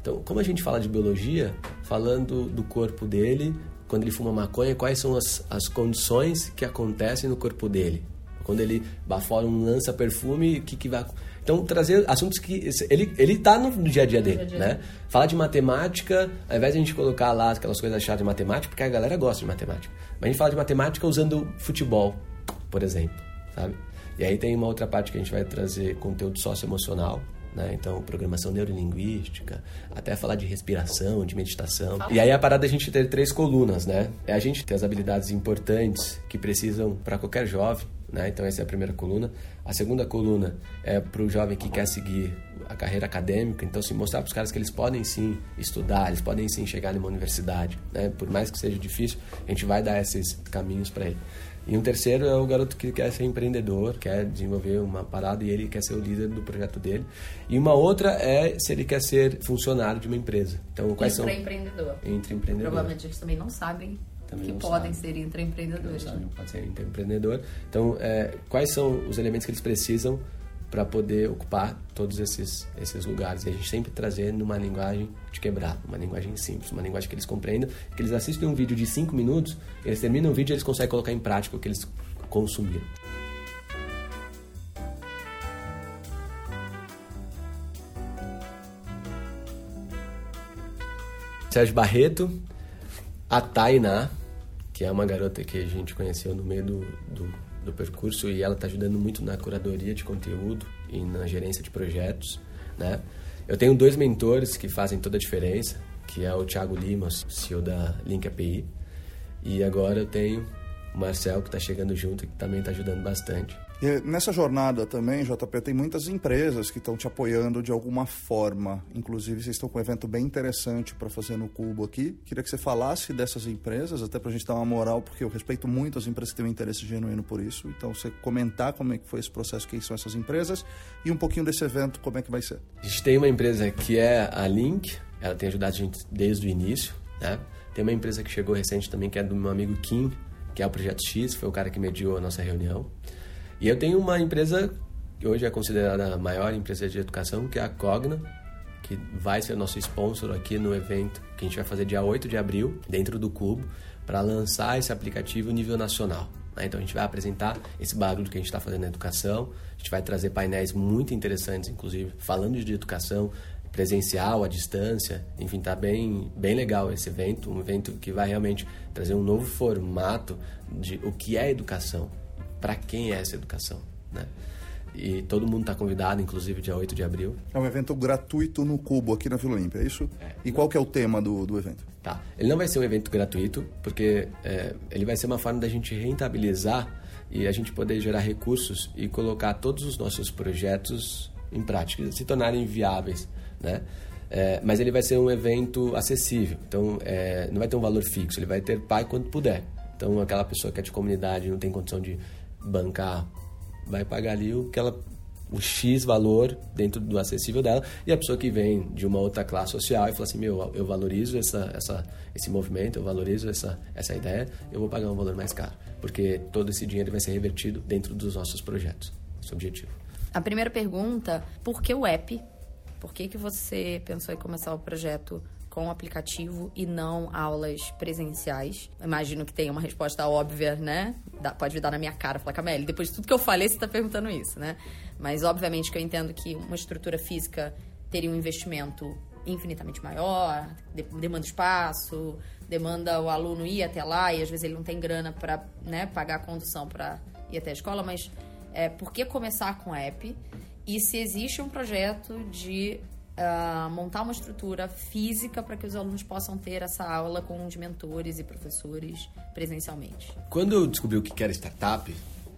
[SPEAKER 3] Então, como a gente fala de biologia, falando do corpo dele, quando ele fuma maconha, quais são as, as condições que acontecem no corpo dele. Quando ele bafora um lança-perfume, o que, que vai... Então, trazer assuntos que... Ele, ele tá no, dia a dia dele, dia -dia. né? Falar de matemática, ao invés de a gente colocar lá aquelas coisas chatas de matemática, porque a galera gosta de matemática. Mas a gente fala de matemática usando futebol, por exemplo, sabe? E aí tem uma outra parte que a gente vai trazer conteúdo socioemocional, né? Então, programação neurolinguística, até falar de respiração, de meditação. E aí a parada é a gente ter três colunas, né? É a gente ter as habilidades importantes que precisam para qualquer jovem, né? Então essa é a primeira coluna. A segunda coluna é para o jovem que quer seguir a carreira acadêmica, então se mostrar para os caras que eles podem sim estudar, eles podem sim chegar numa universidade, né? Por mais que seja difícil, a gente vai dar esses caminhos para ele. E um terceiro é o garoto que quer ser empreendedor, quer desenvolver uma parada e ele quer ser o líder do projeto dele. E uma outra é se ele quer ser funcionário de uma empresa. Então, quais são?
[SPEAKER 4] Intraempreendedor.
[SPEAKER 3] Intraempreendedor.
[SPEAKER 4] Provavelmente eles também não sabem também que podem sabe. ser intraempreendedores. Não,
[SPEAKER 3] não pode ser intraempreendedor. Então, é, quais são os elementos que eles precisam para poder ocupar todos esses, esses lugares. E a gente sempre trazer numa linguagem de quebrar, uma linguagem simples, uma linguagem que eles compreendam, que eles assistem um vídeo de 5 minutos, eles terminam o vídeo e eles conseguem colocar em prática o que eles consumiram. Sérgio Barreto, a Tainá, que é uma garota que a gente conheceu no meio do, do do percurso e ela está ajudando muito na curadoria de conteúdo e na gerência de projetos, né? Eu tenho dois mentores que fazem toda a diferença, que é o Thiago Lima, CEO da Link API, e agora eu tenho o Marcel que está chegando junto e que também está ajudando bastante.
[SPEAKER 2] E nessa jornada também, JP, tem muitas empresas que estão te apoiando de alguma forma. Inclusive, vocês estão com um evento bem interessante para fazer no Cubo aqui. Queria que você falasse dessas empresas, até para a gente dar uma moral, porque eu respeito muito as empresas que têm um interesse genuíno por isso. Então, você comentar como é que foi esse processo, quem são essas empresas e um pouquinho desse evento, como é que vai ser.
[SPEAKER 3] A gente tem uma empresa que é a Link, ela tem ajudado a gente desde o início, né? Tem uma empresa que chegou recente também, que é do meu amigo Kim, que é o Projeto X, foi o cara que mediou a nossa reunião. E eu tenho uma empresa que hoje é considerada a maior empresa de educação, que é a Cogna, que vai ser nosso sponsor aqui no evento que a gente vai fazer dia 8 de abril, dentro do Cubo, para lançar esse aplicativo nível nacional. Né? Então a gente vai apresentar esse barulho que a gente está fazendo na educação, a gente vai trazer painéis muito interessantes, inclusive falando de educação presencial, à distância, enfim, tá bem, bem legal esse evento, um evento que vai realmente trazer um novo formato de o que é educação para quem é essa educação, né? E todo mundo está convidado, inclusive dia 8 de abril.
[SPEAKER 2] É um evento gratuito no Cubo, aqui na Vila Olímpia, é isso? É. E qual que é o tema do, do evento?
[SPEAKER 3] Tá. Ele não vai ser um evento gratuito, porque é, ele vai ser uma forma da gente rentabilizar e a gente poder gerar recursos e colocar todos os nossos projetos em prática, se tornarem viáveis, né? É, mas ele vai ser um evento acessível, então é, não vai ter um valor fixo, ele vai ter pai quando puder. Então aquela pessoa que é de comunidade não tem condição de bancar, vai pagar ali o que ela o X valor dentro do acessível dela e a pessoa que vem de uma outra classe social e fala assim meu eu valorizo essa, essa esse movimento eu valorizo essa essa ideia eu vou pagar um valor mais caro porque todo esse dinheiro vai ser revertido dentro dos nossos projetos. Esse é o objetivo.
[SPEAKER 4] A primeira pergunta por que o app? Por que que você pensou em começar o projeto com o aplicativo e não aulas presenciais? Imagino que tenha uma resposta óbvia, né? Dá, pode vir dar na minha cara, falar, Camille, depois de tudo que eu falei, você está perguntando isso, né? Mas obviamente que eu entendo que uma estrutura física teria um investimento infinitamente maior, demanda espaço, demanda o aluno ir até lá e às vezes ele não tem grana para né, pagar a condução para ir até a escola, mas é, por que começar com app? E se existe um projeto de uh, montar uma estrutura física para que os alunos possam ter essa aula com os mentores e professores presencialmente.
[SPEAKER 3] Quando eu descobri o que era startup,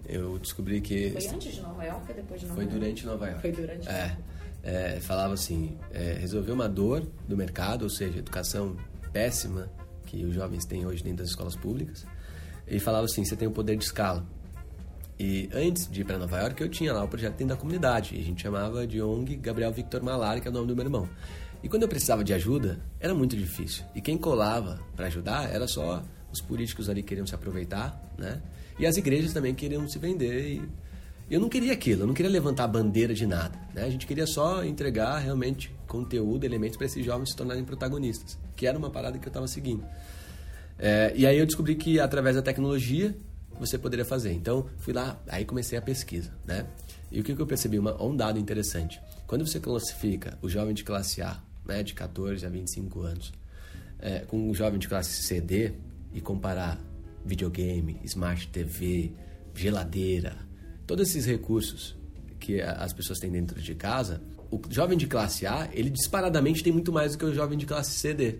[SPEAKER 3] eu descobri que...
[SPEAKER 4] Foi antes de Nova York ou depois de Nova
[SPEAKER 3] Foi York? durante Nova York.
[SPEAKER 4] Foi durante
[SPEAKER 3] é, é, falava assim, é, resolver uma dor do mercado, ou seja, educação péssima que os jovens têm hoje dentro das escolas públicas, e falava assim, você tem o poder de escala. E antes de ir para Nova York, eu tinha lá o projeto dentro da comunidade. E a gente chamava de ONG Gabriel Victor Malari, que é o nome do meu irmão. E quando eu precisava de ajuda, era muito difícil. E quem colava para ajudar era só os políticos ali que queriam se aproveitar, né? E as igrejas também queriam se vender. E eu não queria aquilo, eu não queria levantar a bandeira de nada. Né? A gente queria só entregar realmente conteúdo, elementos para esses jovens se tornarem protagonistas, que era uma parada que eu estava seguindo. É, e aí eu descobri que através da tecnologia você poderia fazer. Então, fui lá, aí comecei a pesquisa, né? E o que, eu percebi? Uma, um dado interessante. Quando você classifica o jovem de classe A, né, de 14 a 25 anos, é, com o jovem de classe CD e comparar videogame, smart TV, geladeira, todos esses recursos que as pessoas têm dentro de casa, o jovem de classe A, ele disparadamente tem muito mais do que o jovem de classe CD.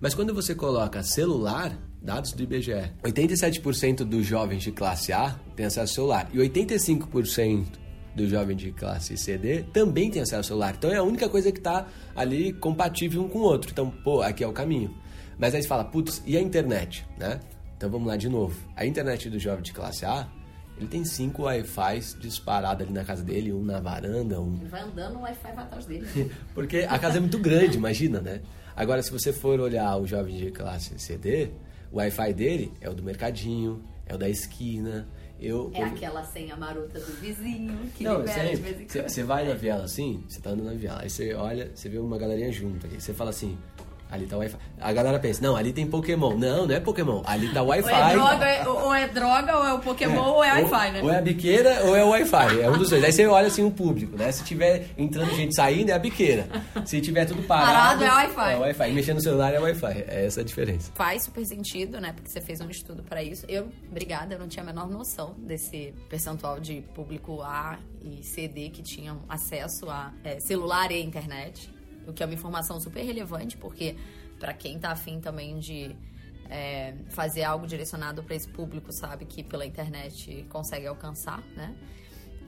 [SPEAKER 3] Mas quando você coloca celular, dados do IBGE, 87% dos jovens de classe A têm acesso ao celular e 85% do jovem de classe CD também tem acesso ao celular. Então é a única coisa que está ali compatível um com o outro. Então, pô, aqui é o caminho. Mas aí você fala, putz, e a internet, né? Então vamos lá de novo. A internet do jovem de classe A, ele tem cinco Wi-Fi disparados ali na casa dele, um na varanda, um.
[SPEAKER 4] Ele vai andando, o Wi-Fi vai atrás dele.
[SPEAKER 3] Porque a casa é muito grande, imagina, né? Agora, se você for olhar o jovem de classe CD, o Wi-Fi dele é o do mercadinho, é o da esquina. Eu,
[SPEAKER 4] é aquela senha marota do vizinho que
[SPEAKER 3] não,
[SPEAKER 4] libera de vez em quando.
[SPEAKER 3] Você vai na viela assim, você tá andando na viela, aí você olha, você vê uma galerinha junto aí, você fala assim, Ali tá o Wi-Fi. A galera pensa, não, ali tem Pokémon. Não, não é Pokémon. Ali tá o Wi-Fi.
[SPEAKER 4] Ou é droga, ou é, droga, ou é o Pokémon, é. ou é Wi-Fi, né?
[SPEAKER 3] Ou é a biqueira, ou é o Wi-Fi. É um dos dois. Aí você olha assim o público, né? Se tiver entrando gente saindo, é a biqueira. Se tiver tudo parado...
[SPEAKER 4] Parado é Wi-Fi.
[SPEAKER 3] É Wi-Fi. E mexendo no celular é Wi-Fi. É essa a diferença.
[SPEAKER 4] Faz super sentido, né? Porque você fez um estudo para isso. Eu, obrigada, eu não tinha a menor noção desse percentual de público A e CD que tinham acesso a é, celular e internet. O que é uma informação super relevante, porque para quem tá afim também de é, fazer algo direcionado para esse público, sabe que pela internet consegue alcançar, né?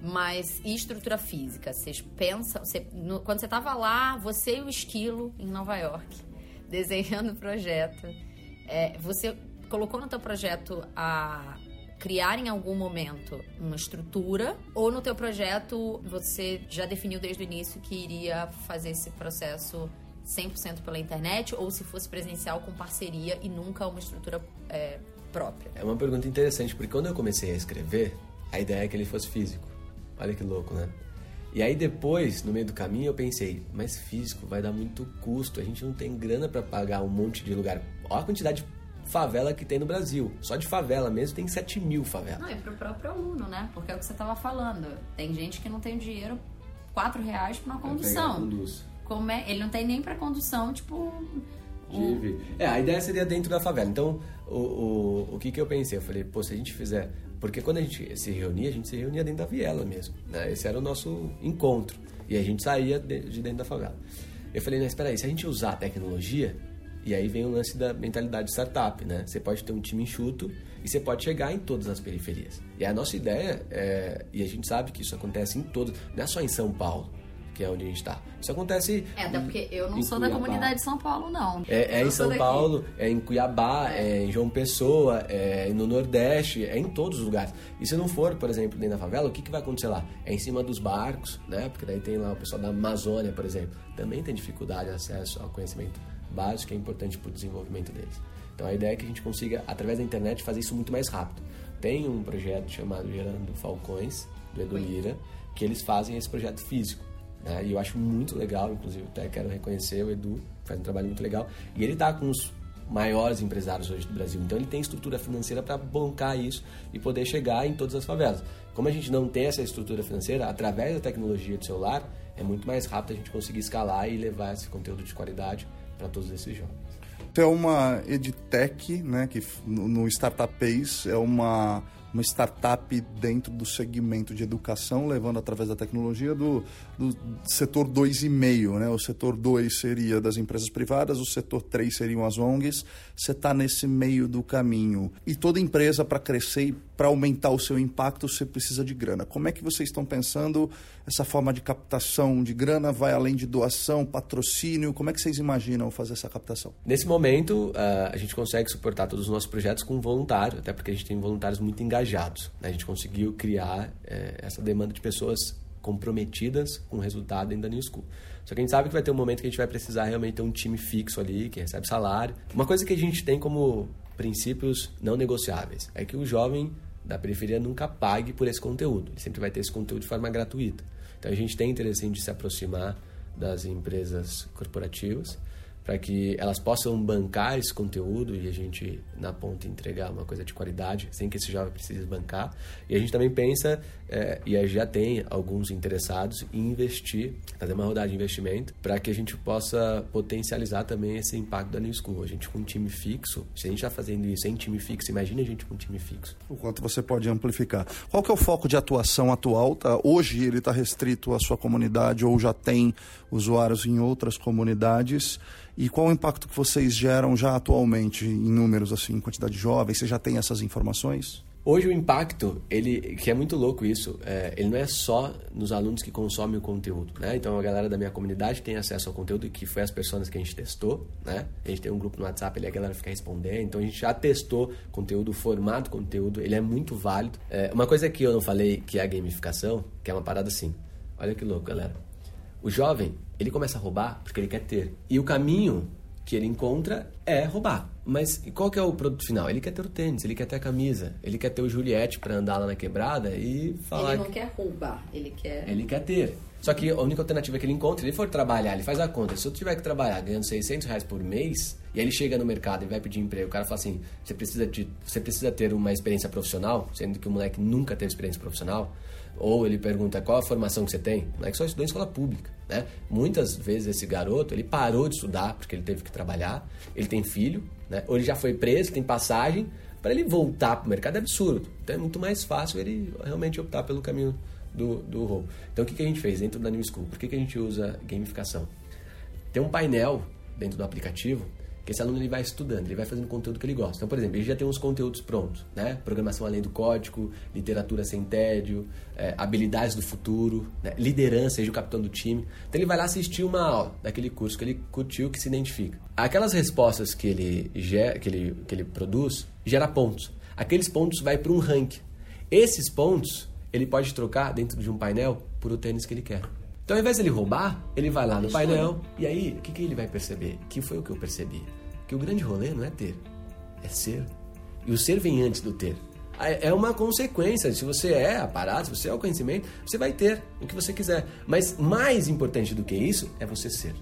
[SPEAKER 4] Mas e estrutura física? Vocês pensam, você, no, quando você tava lá, você e o esquilo em Nova York, desenhando o projeto, é, você colocou no teu projeto a criar em algum momento uma estrutura ou no teu projeto você já definiu desde o início que iria fazer esse processo 100% pela internet ou se fosse presencial com parceria e nunca uma estrutura é, própria?
[SPEAKER 3] É uma pergunta interessante, porque quando eu comecei a escrever, a ideia é que ele fosse físico. Olha que louco, né? E aí depois, no meio do caminho, eu pensei, mas físico vai dar muito custo, a gente não tem grana para pagar um monte de lugar. Olha a quantidade de favela que tem no Brasil. Só de favela mesmo tem 7 mil favelas.
[SPEAKER 4] Não, e pro próprio aluno, né? Porque é o que você tava falando. Tem gente que não tem dinheiro, 4 reais pra uma condução como é, ele não tem nem para condução, tipo.
[SPEAKER 3] Um... É, a ideia seria dentro da favela. Então, o, o, o que, que eu pensei? Eu falei, pô, se a gente fizer. Porque quando a gente se reunia, a gente se reunia dentro da viela mesmo. Né? Esse era o nosso encontro. E a gente saía de, de dentro da favela. Eu falei, não, espera aí, se a gente usar a tecnologia, e aí vem o lance da mentalidade startup, né? Você pode ter um time enxuto e você pode chegar em todas as periferias. E a nossa ideia, é, e a gente sabe que isso acontece em todos, não é só em São Paulo que é onde a gente está. Isso acontece.
[SPEAKER 4] É, até porque eu não sou Cuiabá. da comunidade de São Paulo, não.
[SPEAKER 3] É, é em São daqui. Paulo, é em Cuiabá, é. é. em João Pessoa, é no Nordeste, é em todos os lugares. E se não for, por exemplo, dentro da favela, o que, que vai acontecer lá? É em cima dos barcos, né? Porque daí tem lá o pessoal da Amazônia, por exemplo, também tem dificuldade de acesso ao conhecimento básico é importante para o desenvolvimento deles. Então a ideia é que a gente consiga, através da internet, fazer isso muito mais rápido. Tem um projeto chamado Gerando Falcões, do Edu Lira, que eles fazem esse projeto físico. Né? E eu acho muito legal, inclusive até quero reconhecer o Edu, faz um trabalho muito legal. E ele está com os maiores empresários hoje do Brasil. Então ele tem estrutura financeira para bancar isso e poder chegar em todas as favelas. Como a gente não tem essa estrutura financeira, através da tecnologia de celular, é muito mais rápido a gente conseguir escalar e levar esse conteúdo de qualidade para todos esses jovens.
[SPEAKER 2] Então é uma edtech, né, que no Startup Pace é uma uma startup dentro do segmento de educação, levando através da tecnologia do, do setor 2,5. Né? O setor 2 seria das empresas privadas, o setor 3 seriam as ONGs. Você está nesse meio do caminho. E toda empresa, para crescer e para aumentar o seu impacto, você precisa de grana. Como é que vocês estão pensando essa forma de captação de grana? Vai além de doação, patrocínio? Como é que vocês imaginam fazer essa captação?
[SPEAKER 3] Nesse momento, ah, a gente consegue suportar todos os nossos projetos com voluntário, até porque a gente tem voluntários muito engajados. Né? A gente conseguiu criar é, essa demanda de pessoas comprometidas com o resultado dentro da New School. Só que a gente sabe que vai ter um momento que a gente vai precisar realmente ter um time fixo ali, que recebe salário. Uma coisa que a gente tem como princípios não negociáveis é que o jovem da periferia nunca pague por esse conteúdo. Ele sempre vai ter esse conteúdo de forma gratuita. Então a gente tem interesse em se aproximar das empresas corporativas para que elas possam bancar esse conteúdo e a gente, na ponta, entregar uma coisa de qualidade, sem que esse jovem precise bancar. E a gente também pensa, é, e já tem alguns interessados, em investir, fazer uma rodada de investimento, para que a gente possa potencializar também esse impacto da New School. A gente com um time fixo, se a gente está fazendo isso em time fixo, imagine a gente com um time fixo.
[SPEAKER 2] O quanto você pode amplificar. Qual que é o foco de atuação atual? Tá? Hoje ele está restrito à sua comunidade ou já tem usuários em outras comunidades? E qual o impacto que vocês geram já atualmente em números, assim, em quantidade de jovens? Você já tem essas informações?
[SPEAKER 3] Hoje o impacto, ele que é muito louco isso, é, ele não é só nos alunos que consomem o conteúdo, né? Então a galera da minha comunidade tem acesso ao conteúdo que foi as pessoas que a gente testou, né? A gente tem um grupo no WhatsApp, ali a galera fica respondendo, então a gente já testou conteúdo, o formato conteúdo, ele é muito válido. É, uma coisa que eu não falei que é a gamificação, que é uma parada assim. Olha que louco, galera. O jovem, ele começa a roubar porque ele quer ter. E o caminho que ele encontra é roubar. Mas qual que é o produto final? Ele quer ter o tênis, ele quer ter a camisa, ele quer ter o Juliette para andar lá na quebrada e falar.
[SPEAKER 4] Ele não quer roubar, ele quer.
[SPEAKER 3] Ele quer ter. Só que a única alternativa que ele encontra, ele for trabalhar, ele faz a conta. Se eu tiver que trabalhar ganhando 600 reais por mês, e aí ele chega no mercado e vai pedir emprego, o cara fala assim: você precisa, de, você precisa ter uma experiência profissional, sendo que o moleque nunca teve experiência profissional. Ou ele pergunta qual a formação que você tem. O moleque só estudou em escola pública. Né? Muitas vezes esse garoto ele parou de estudar porque ele teve que trabalhar, ele tem filho, né? ou ele já foi preso, tem passagem. Para ele voltar para o mercado é absurdo. Então é muito mais fácil ele realmente optar pelo caminho do, do roubo. Então o que, que a gente fez dentro da New School? Por que, que a gente usa gamificação? Tem um painel dentro do aplicativo que esse aluno ele vai estudando, ele vai fazendo conteúdo que ele gosta. Então, por exemplo, ele já tem uns conteúdos prontos, né? Programação além do código, literatura sem tédio, é, habilidades do futuro, né? liderança, seja o capitão do time. Então, ele vai lá assistir uma aula daquele curso que ele curtiu, que se identifica. Aquelas respostas que ele, que ele, que ele produz, gera pontos. Aqueles pontos vai para um ranking. Esses pontos, ele pode trocar dentro de um painel por o tênis que ele quer. Então, ao invés de ele roubar, ele vai lá no painel e aí, o que, que ele vai perceber? Que foi o que eu percebi? Que o grande rolê não é ter, é ser. E o ser vem antes do ter. É uma consequência. Se você é a parada, se você é o conhecimento, você vai ter o que você quiser. Mas mais importante do que isso é você ser.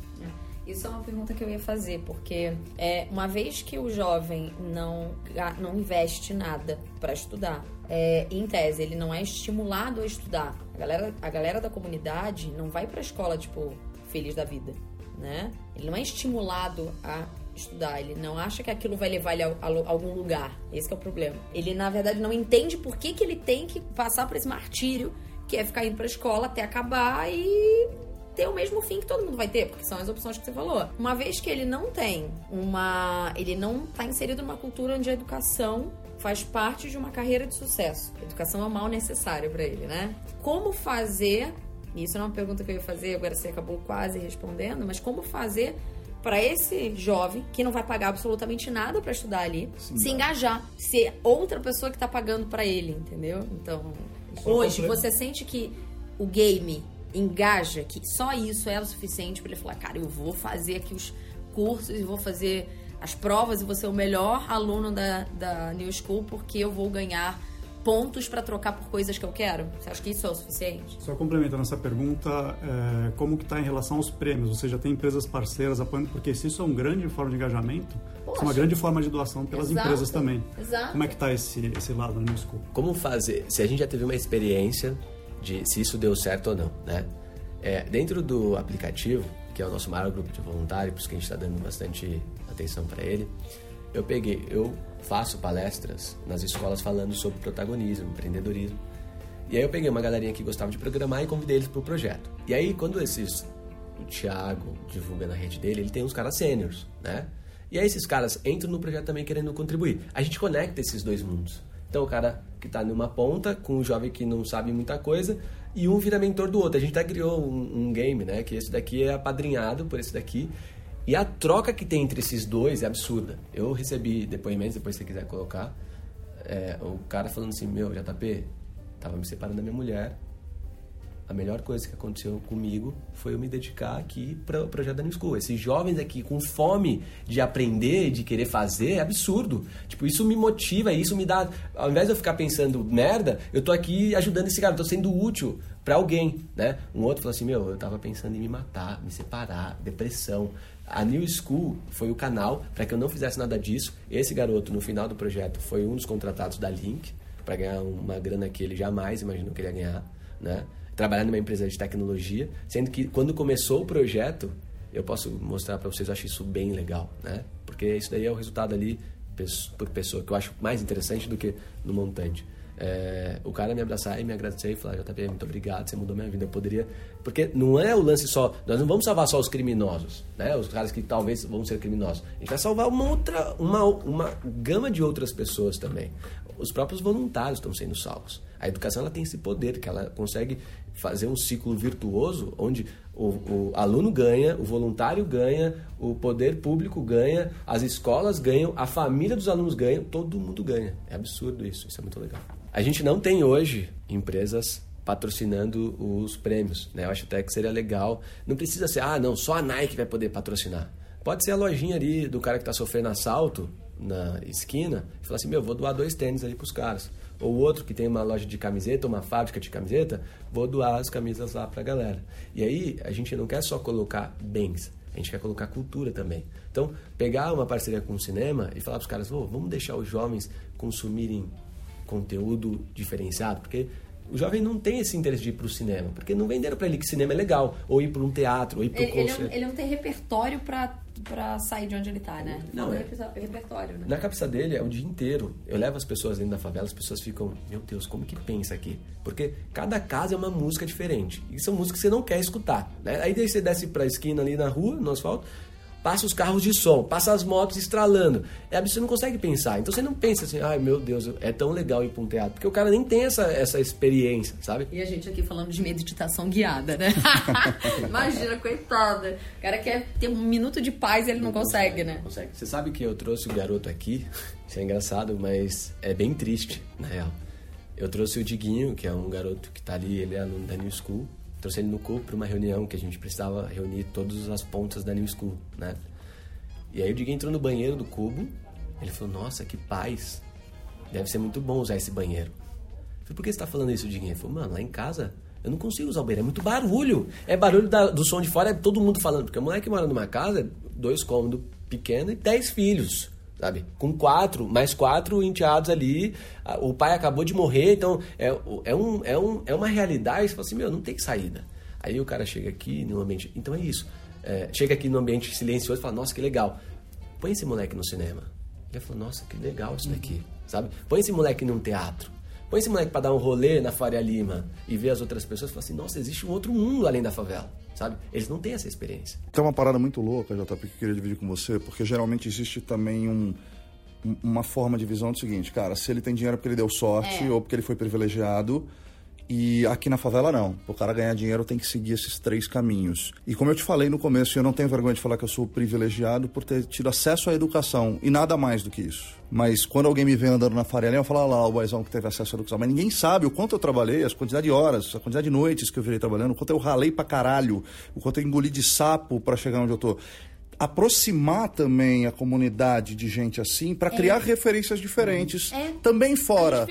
[SPEAKER 4] Isso é uma pergunta que eu ia fazer, porque é, uma vez que o jovem não, não investe nada para estudar, é, em tese, ele não é estimulado a estudar. A galera, a galera da comunidade não vai para a escola, tipo, feliz da vida, né? Ele não é estimulado a estudar, ele não acha que aquilo vai levar ele a, a, a algum lugar. Esse é o problema. Ele, na verdade, não entende por que, que ele tem que passar por esse martírio, que é ficar indo pra escola até acabar e ter o mesmo fim que todo mundo vai ter, porque são as opções que você falou. Uma vez que ele não tem uma. Ele não está inserido numa cultura onde a educação faz parte de uma carreira de sucesso. A educação é o mal necessário para ele, né? Como fazer. Isso é uma pergunta que eu ia fazer, agora você acabou quase respondendo, mas como fazer para esse jovem que não vai pagar absolutamente nada para estudar ali, Sim, se engajar, ser outra pessoa que está pagando para ele, entendeu? Então, Só hoje você sente que o game engaja, que só isso é o suficiente para ele falar, cara, eu vou fazer aqui os cursos e vou fazer as provas e vou ser o melhor aluno da, da New School porque eu vou ganhar pontos para trocar por coisas que eu quero? Você acha que isso é o suficiente?
[SPEAKER 6] Só complementando essa pergunta, é, como que está em relação aos prêmios? Você já tem empresas parceiras apoiando? Porque se isso é uma grande forma de engajamento, Poxa. é uma grande forma de doação pelas Exato. empresas também.
[SPEAKER 4] Exato.
[SPEAKER 6] Como é que está esse, esse lado no New School?
[SPEAKER 3] Como fazer? Se a gente já teve uma experiência de se isso deu certo ou não, né? É, dentro do aplicativo, que é o nosso maior grupo de voluntários, por isso que a gente está dando bastante atenção para ele, eu peguei, eu faço palestras nas escolas falando sobre protagonismo, empreendedorismo. E aí eu peguei uma galerinha que gostava de programar e convidei eles para o projeto. E aí quando esses o Thiago divulga na rede dele, ele tem uns caras sêniores, né? E aí esses caras entram no projeto também querendo contribuir. A gente conecta esses dois mundos. Então o cara que está numa ponta com o jovem que não sabe muita coisa e um vira mentor do outro. A gente até criou um, um game, né? Que esse daqui é apadrinhado por esse daqui. E a troca que tem entre esses dois é absurda. Eu recebi depoimentos, depois se você quiser colocar, é, o cara falando assim, meu, JP, tava me separando da minha mulher, a melhor coisa que aconteceu comigo foi eu me dedicar aqui para o projeto da New School. Esses jovens aqui com fome de aprender, de querer fazer, é absurdo. Tipo, isso me motiva, isso me dá. Ao invés de eu ficar pensando merda, eu tô aqui ajudando esse cara, tô sendo útil para alguém, né? Um outro falou assim: meu, eu tava pensando em me matar, me separar, depressão. A New School foi o canal para que eu não fizesse nada disso. Esse garoto, no final do projeto, foi um dos contratados da Link para ganhar uma grana que ele jamais imaginou que ele ia ganhar, né? Trabalhar numa empresa de tecnologia, sendo que quando começou o projeto, eu posso mostrar para vocês, eu acho isso bem legal, né? Porque isso daí é o resultado ali por pessoa, que eu acho mais interessante do que no montante. é, o cara me abraçar e me agradecer e falar, JP, muito obrigado, você mudou minha vida. Eu poderia. Porque não é o lance só. Nós não vamos salvar só os criminosos, né? Os caras que talvez vão ser criminosos. A gente vai salvar uma outra, uma, uma gama de outras pessoas também. Os próprios voluntários estão sendo salvos. A educação ela tem esse poder, que ela consegue fazer um ciclo virtuoso onde o, o, aluno ganha, o voluntário ganha, o poder público ganha, as escolas ganham, a família dos alunos ganha, todo mundo ganha. É absurdo isso, isso é muito legal. A gente não tem hoje empresas patrocinando os prêmios, né? Eu acho até que seria legal. Não precisa ser, ah, não, só a Nike vai poder patrocinar. Pode ser a lojinha ali do cara que está sofrendo assalto na esquina e falar assim, meu, vou doar dois tênis ali para os caras. Ou outro que tem uma loja de camiseta, uma fábrica de camiseta, vou doar as camisas lá para a galera. E aí a gente não quer só colocar bens, a gente quer colocar cultura também. Então, pegar uma parceria com o cinema e falar para os caras, oh, vamos deixar os jovens consumirem conteúdo diferenciado, porque o jovem não tem esse interesse de ir para o cinema, porque não venderam para ele que cinema é legal, ou ir para um teatro, ou ir para um
[SPEAKER 4] concerto. Ele, ele não tem repertório para sair de onde ele está, né?
[SPEAKER 3] Não, é.
[SPEAKER 4] repertório, né?
[SPEAKER 3] Na cabeça dele é o dia inteiro. Eu levo as pessoas dentro da favela, as pessoas ficam, meu Deus, como que pensa aqui? Porque cada casa é uma música diferente. E são músicas que você não quer escutar, né? Aí daí você desce para a esquina ali na rua, no asfalto, passa os carros de som, passa as motos estralando. É você não consegue pensar. Então você não pensa assim, ai meu Deus, é tão legal ir para um teatro. Porque o cara nem tem essa, essa experiência, sabe?
[SPEAKER 4] E a gente aqui falando de meditação guiada, né? Imagina, coitada. O cara quer ter um minuto de paz e ele não, não consegue, consegue, né?
[SPEAKER 3] Consegue. Você sabe que eu trouxe o garoto aqui, isso é engraçado, mas é bem triste, na real. Eu trouxe o Diguinho, que é um garoto que está ali, ele é aluno da New School trouxe ele no CUP para uma reunião que a gente precisava reunir todas as pontas da New School, né? E aí o Diego entrou no banheiro do cubo, ele falou, nossa, que paz, deve ser muito bom usar esse banheiro. Eu falei, por que você está falando isso, Diego? Ele falou, mano, lá em casa eu não consigo usar o banheiro, é muito barulho. É barulho da, do som de fora, é todo mundo falando, porque o moleque mora numa casa, dois cômodos pequeno e dez filhos sabe? Com quatro, mais quatro enteados ali, o pai acabou de morrer, então é, é, um, é, um, é uma realidade, você fala assim, meu, não tem saída. Aí o cara chega aqui no ambiente, então é isso, é, chega aqui no ambiente silencioso e fala, nossa, que legal, põe esse moleque no cinema. Ele falou, nossa, que legal isso daqui, sabe? Põe esse moleque num teatro. Põe esse moleque para dar um rolê na Faria Lima e ver as outras pessoas e falar assim, nossa, existe um outro mundo além da favela sabe? Eles não têm essa experiência.
[SPEAKER 2] Tem uma parada muito louca, JP, que eu queria dividir com você, porque geralmente existe também um, uma forma de visão do seguinte, cara, se ele tem dinheiro é porque ele deu sorte é. ou porque ele foi privilegiado, e aqui na favela não. O cara ganhar dinheiro tem que seguir esses três caminhos. E como eu te falei no começo, eu não tenho vergonha de falar que eu sou privilegiado por ter tido acesso à educação e nada mais do que isso. Mas quando alguém me vê andando na Faria eu falo lá, o boizão que teve acesso à educação. Mas ninguém sabe o quanto eu trabalhei, as quantidade de horas, a quantidade de noites que eu virei trabalhando, o quanto eu ralei pra caralho, o quanto eu engoli de sapo para chegar onde eu tô aproximar também a comunidade de gente assim para criar é. referências diferentes é. também fora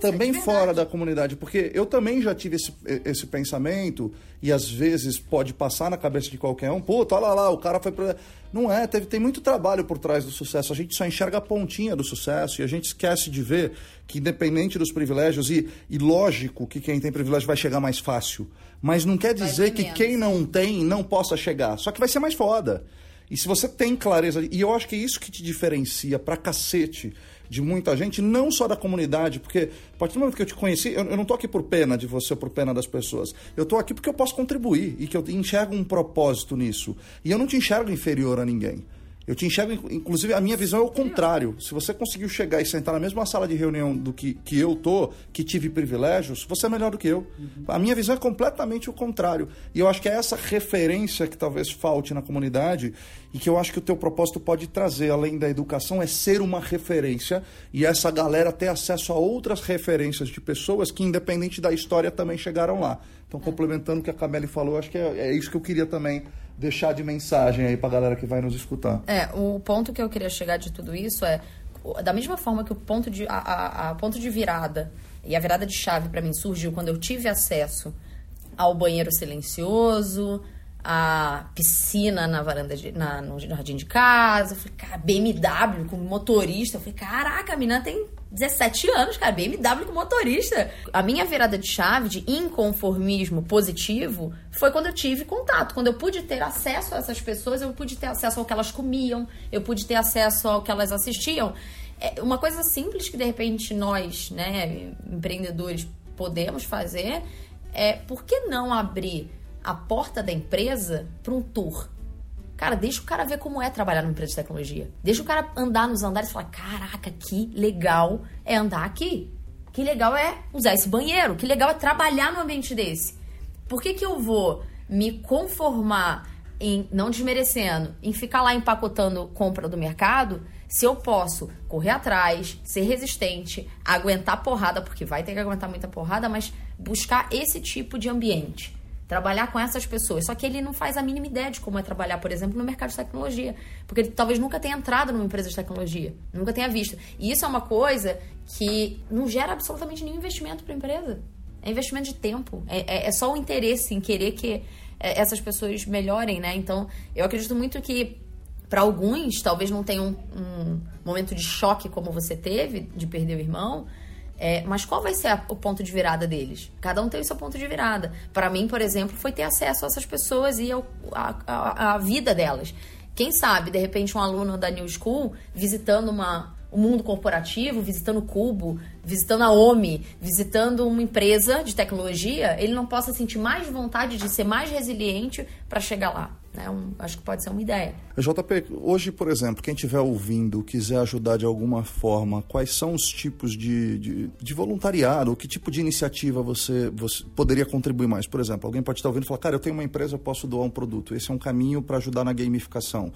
[SPEAKER 2] também fora da comunidade, porque eu também já tive esse, esse pensamento e às vezes pode passar na cabeça de qualquer um, pô, olha lá, o cara foi pra... Não é, teve, tem muito trabalho por trás do sucesso. A gente só enxerga a pontinha do sucesso e a gente esquece de ver que, independente dos privilégios, e, e lógico que quem tem privilégio vai chegar mais fácil, mas não quer dizer que quem não tem não possa chegar. Só que vai ser mais foda. E se você tem clareza, e eu acho que é isso que te diferencia pra cacete de muita gente, não só da comunidade, porque a partir do momento que eu te conheci, eu, eu não tô aqui por pena de você, por pena das pessoas. Eu tô aqui porque eu posso contribuir e que eu enxergo um propósito nisso. E eu não te enxergo inferior a ninguém. Eu te enxergo, inclusive, a minha visão é o contrário. Se você conseguiu chegar e sentar na mesma sala de reunião do que, que eu tô, que tive privilégios, você é melhor do que eu. Uhum. A minha visão é completamente o contrário. E eu acho que é essa referência que talvez falte na comunidade e que eu acho que o teu propósito pode trazer, além da educação, é ser uma referência e essa galera ter acesso a outras referências de pessoas que, independente da história, também chegaram lá. Então, complementando o que a Camille falou, acho que é, é isso que eu queria também deixar de mensagem aí pra galera que vai nos escutar?
[SPEAKER 4] É, o ponto que eu queria chegar de tudo isso é da mesma forma que o ponto de a, a, a ponto de virada e a virada de chave para mim surgiu quando eu tive acesso ao banheiro silencioso, a piscina na varanda de, na, no jardim de casa. Eu falei, cara, BMW com motorista. Eu falei, caraca, a menina tem 17 anos, cara, BMW com motorista. A minha virada de chave de inconformismo positivo foi quando eu tive contato, quando eu pude ter acesso a essas pessoas, eu pude ter acesso ao que elas comiam, eu pude ter acesso ao que elas assistiam. é uma coisa simples que de repente nós, né, empreendedores, podemos fazer é por que não abrir a porta da empresa para um tour? Cara, deixa o cara ver como é trabalhar numa empresa de tecnologia. Deixa o cara andar nos andares e falar: caraca, que legal é andar aqui. Que legal é usar esse banheiro. Que legal é trabalhar num ambiente desse. Por que, que eu vou me conformar em, não desmerecendo, em ficar lá empacotando compra do mercado, se eu posso correr atrás, ser resistente, aguentar porrada, porque vai ter que aguentar muita porrada, mas buscar esse tipo de ambiente trabalhar com essas pessoas. Só que ele não faz a mínima ideia de como é trabalhar, por exemplo, no mercado de tecnologia. Porque ele talvez nunca tenha entrado numa empresa de tecnologia, nunca tenha visto. E isso é uma coisa que não gera absolutamente nenhum investimento para a empresa. É investimento de tempo. É, é, é, só o interesse em querer que é, essas pessoas melhorem, né? Então, eu acredito muito que para alguns, talvez não tenha um, um momento de choque como você teve, de perder o irmão, é, mas qual vai ser a, o ponto de virada deles? Cada um tem o seu ponto de virada. Para mim, por exemplo, foi ter acesso a essas pessoas e ao, a, a, a, vida delas. Quem sabe, de repente, um aluno da New School visitando uma, o mundo corporativo, visitando o Cubo, visitando a OMI, visitando uma empresa de tecnologia, ele não possa sentir mais vontade de ser mais resiliente para chegar lá. Né? Um, acho que pode ser uma ideia.
[SPEAKER 2] JP, hoje, por exemplo, quem estiver ouvindo, quiser ajudar de alguma forma, quais são os tipos de, de, de voluntariado, que tipo de iniciativa você, você poderia contribuir mais? Por exemplo, alguém pode estar ouvindo e falar, cara, eu tenho uma empresa, eu posso doar um produto. Esse é um caminho para ajudar na gamificação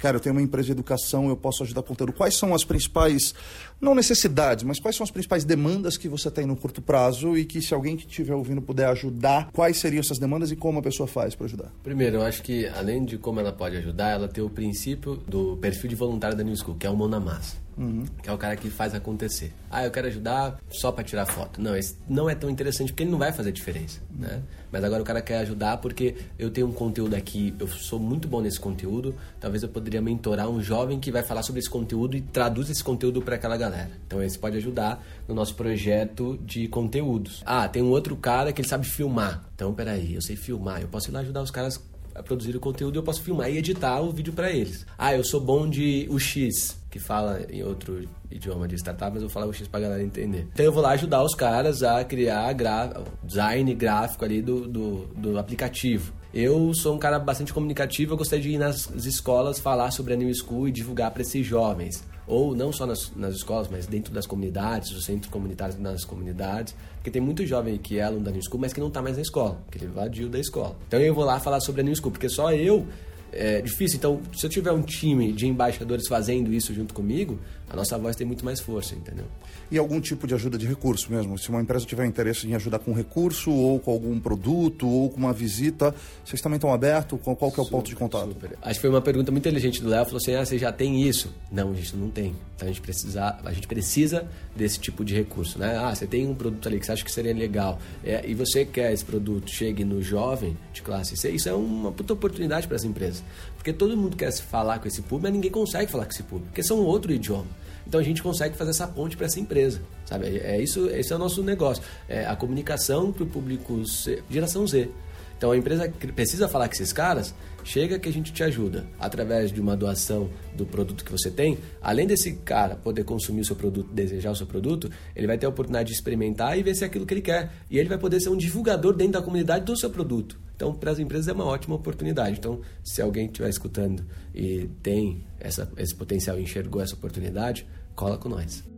[SPEAKER 2] cara, eu tenho uma empresa de educação, eu posso ajudar com conteúdo. Quais são as principais, não necessidades, mas quais são as principais demandas que você tem no curto prazo e que se alguém que estiver ouvindo puder ajudar, quais seriam essas demandas e como a pessoa faz para ajudar?
[SPEAKER 3] Primeiro, eu acho que além de como ela pode ajudar, ela tem o princípio do perfil de voluntário da New School, que é o mão na massa. Uhum. Que é o cara que faz acontecer. Ah, eu quero ajudar só para tirar foto. Não, esse não é tão interessante porque ele não vai fazer diferença, né? Mas agora o cara quer ajudar porque eu tenho um conteúdo aqui, eu sou muito bom nesse conteúdo, talvez eu poderia mentorar um jovem que vai falar sobre esse conteúdo e traduz esse conteúdo para aquela galera. Então esse pode ajudar no nosso projeto de conteúdos. Ah, tem um outro cara que ele sabe filmar. Então, peraí, eu sei filmar, eu posso ir lá ajudar os caras a produzir o conteúdo eu posso filmar e editar o vídeo para eles. Ah, eu sou bom de UX, que fala em outro idioma de startup, mas eu vou falar UX pra galera entender. Então eu vou lá ajudar os caras a criar gra design gráfico ali do, do, do aplicativo. Eu sou um cara bastante comunicativo, eu gostaria de ir nas escolas falar sobre a New School e divulgar para esses jovens ou não só nas, nas escolas, mas dentro das comunidades, os centros comunitários nas comunidades, porque tem muito jovem que é aluno da New School, mas que não está mais na escola, que ele evadiu da escola. Então eu vou lá falar sobre a New School, porque só eu é difícil. Então, se eu tiver um time de embaixadores fazendo isso junto comigo, a nossa voz tem muito mais força, entendeu?
[SPEAKER 2] E algum tipo de ajuda de recurso mesmo? Se uma empresa tiver interesse em ajudar com recurso, ou com algum produto, ou com uma visita, vocês também estão abertos? Qual que é o super, ponto de contato? Super.
[SPEAKER 3] Acho que foi uma pergunta muito inteligente do Léo. Falou assim, ah, você já tem isso? Não, a gente não tem. Então, a gente, precisa, a gente precisa desse tipo de recurso, né? Ah, você tem um produto ali que você acha que seria legal, é, e você quer esse produto chegue no jovem de classe C, isso é uma puta oportunidade para as empresas. Porque todo mundo quer se falar com esse público, mas ninguém consegue falar com esse público, porque são outro idioma. Então a gente consegue fazer essa ponte para essa empresa, sabe? É, é isso, esse é o nosso negócio, é a comunicação para o público C, geração Z. Então a empresa precisa falar com esses caras, chega que a gente te ajuda através de uma doação do produto que você tem. Além desse cara poder consumir o seu produto, desejar o seu produto, ele vai ter a oportunidade de experimentar e ver se é aquilo que ele quer. E ele vai poder ser um divulgador dentro da comunidade do seu produto. Então, para as empresas é uma ótima oportunidade. Então, se alguém estiver escutando e tem essa, esse potencial enxergou essa oportunidade, Cola com nós.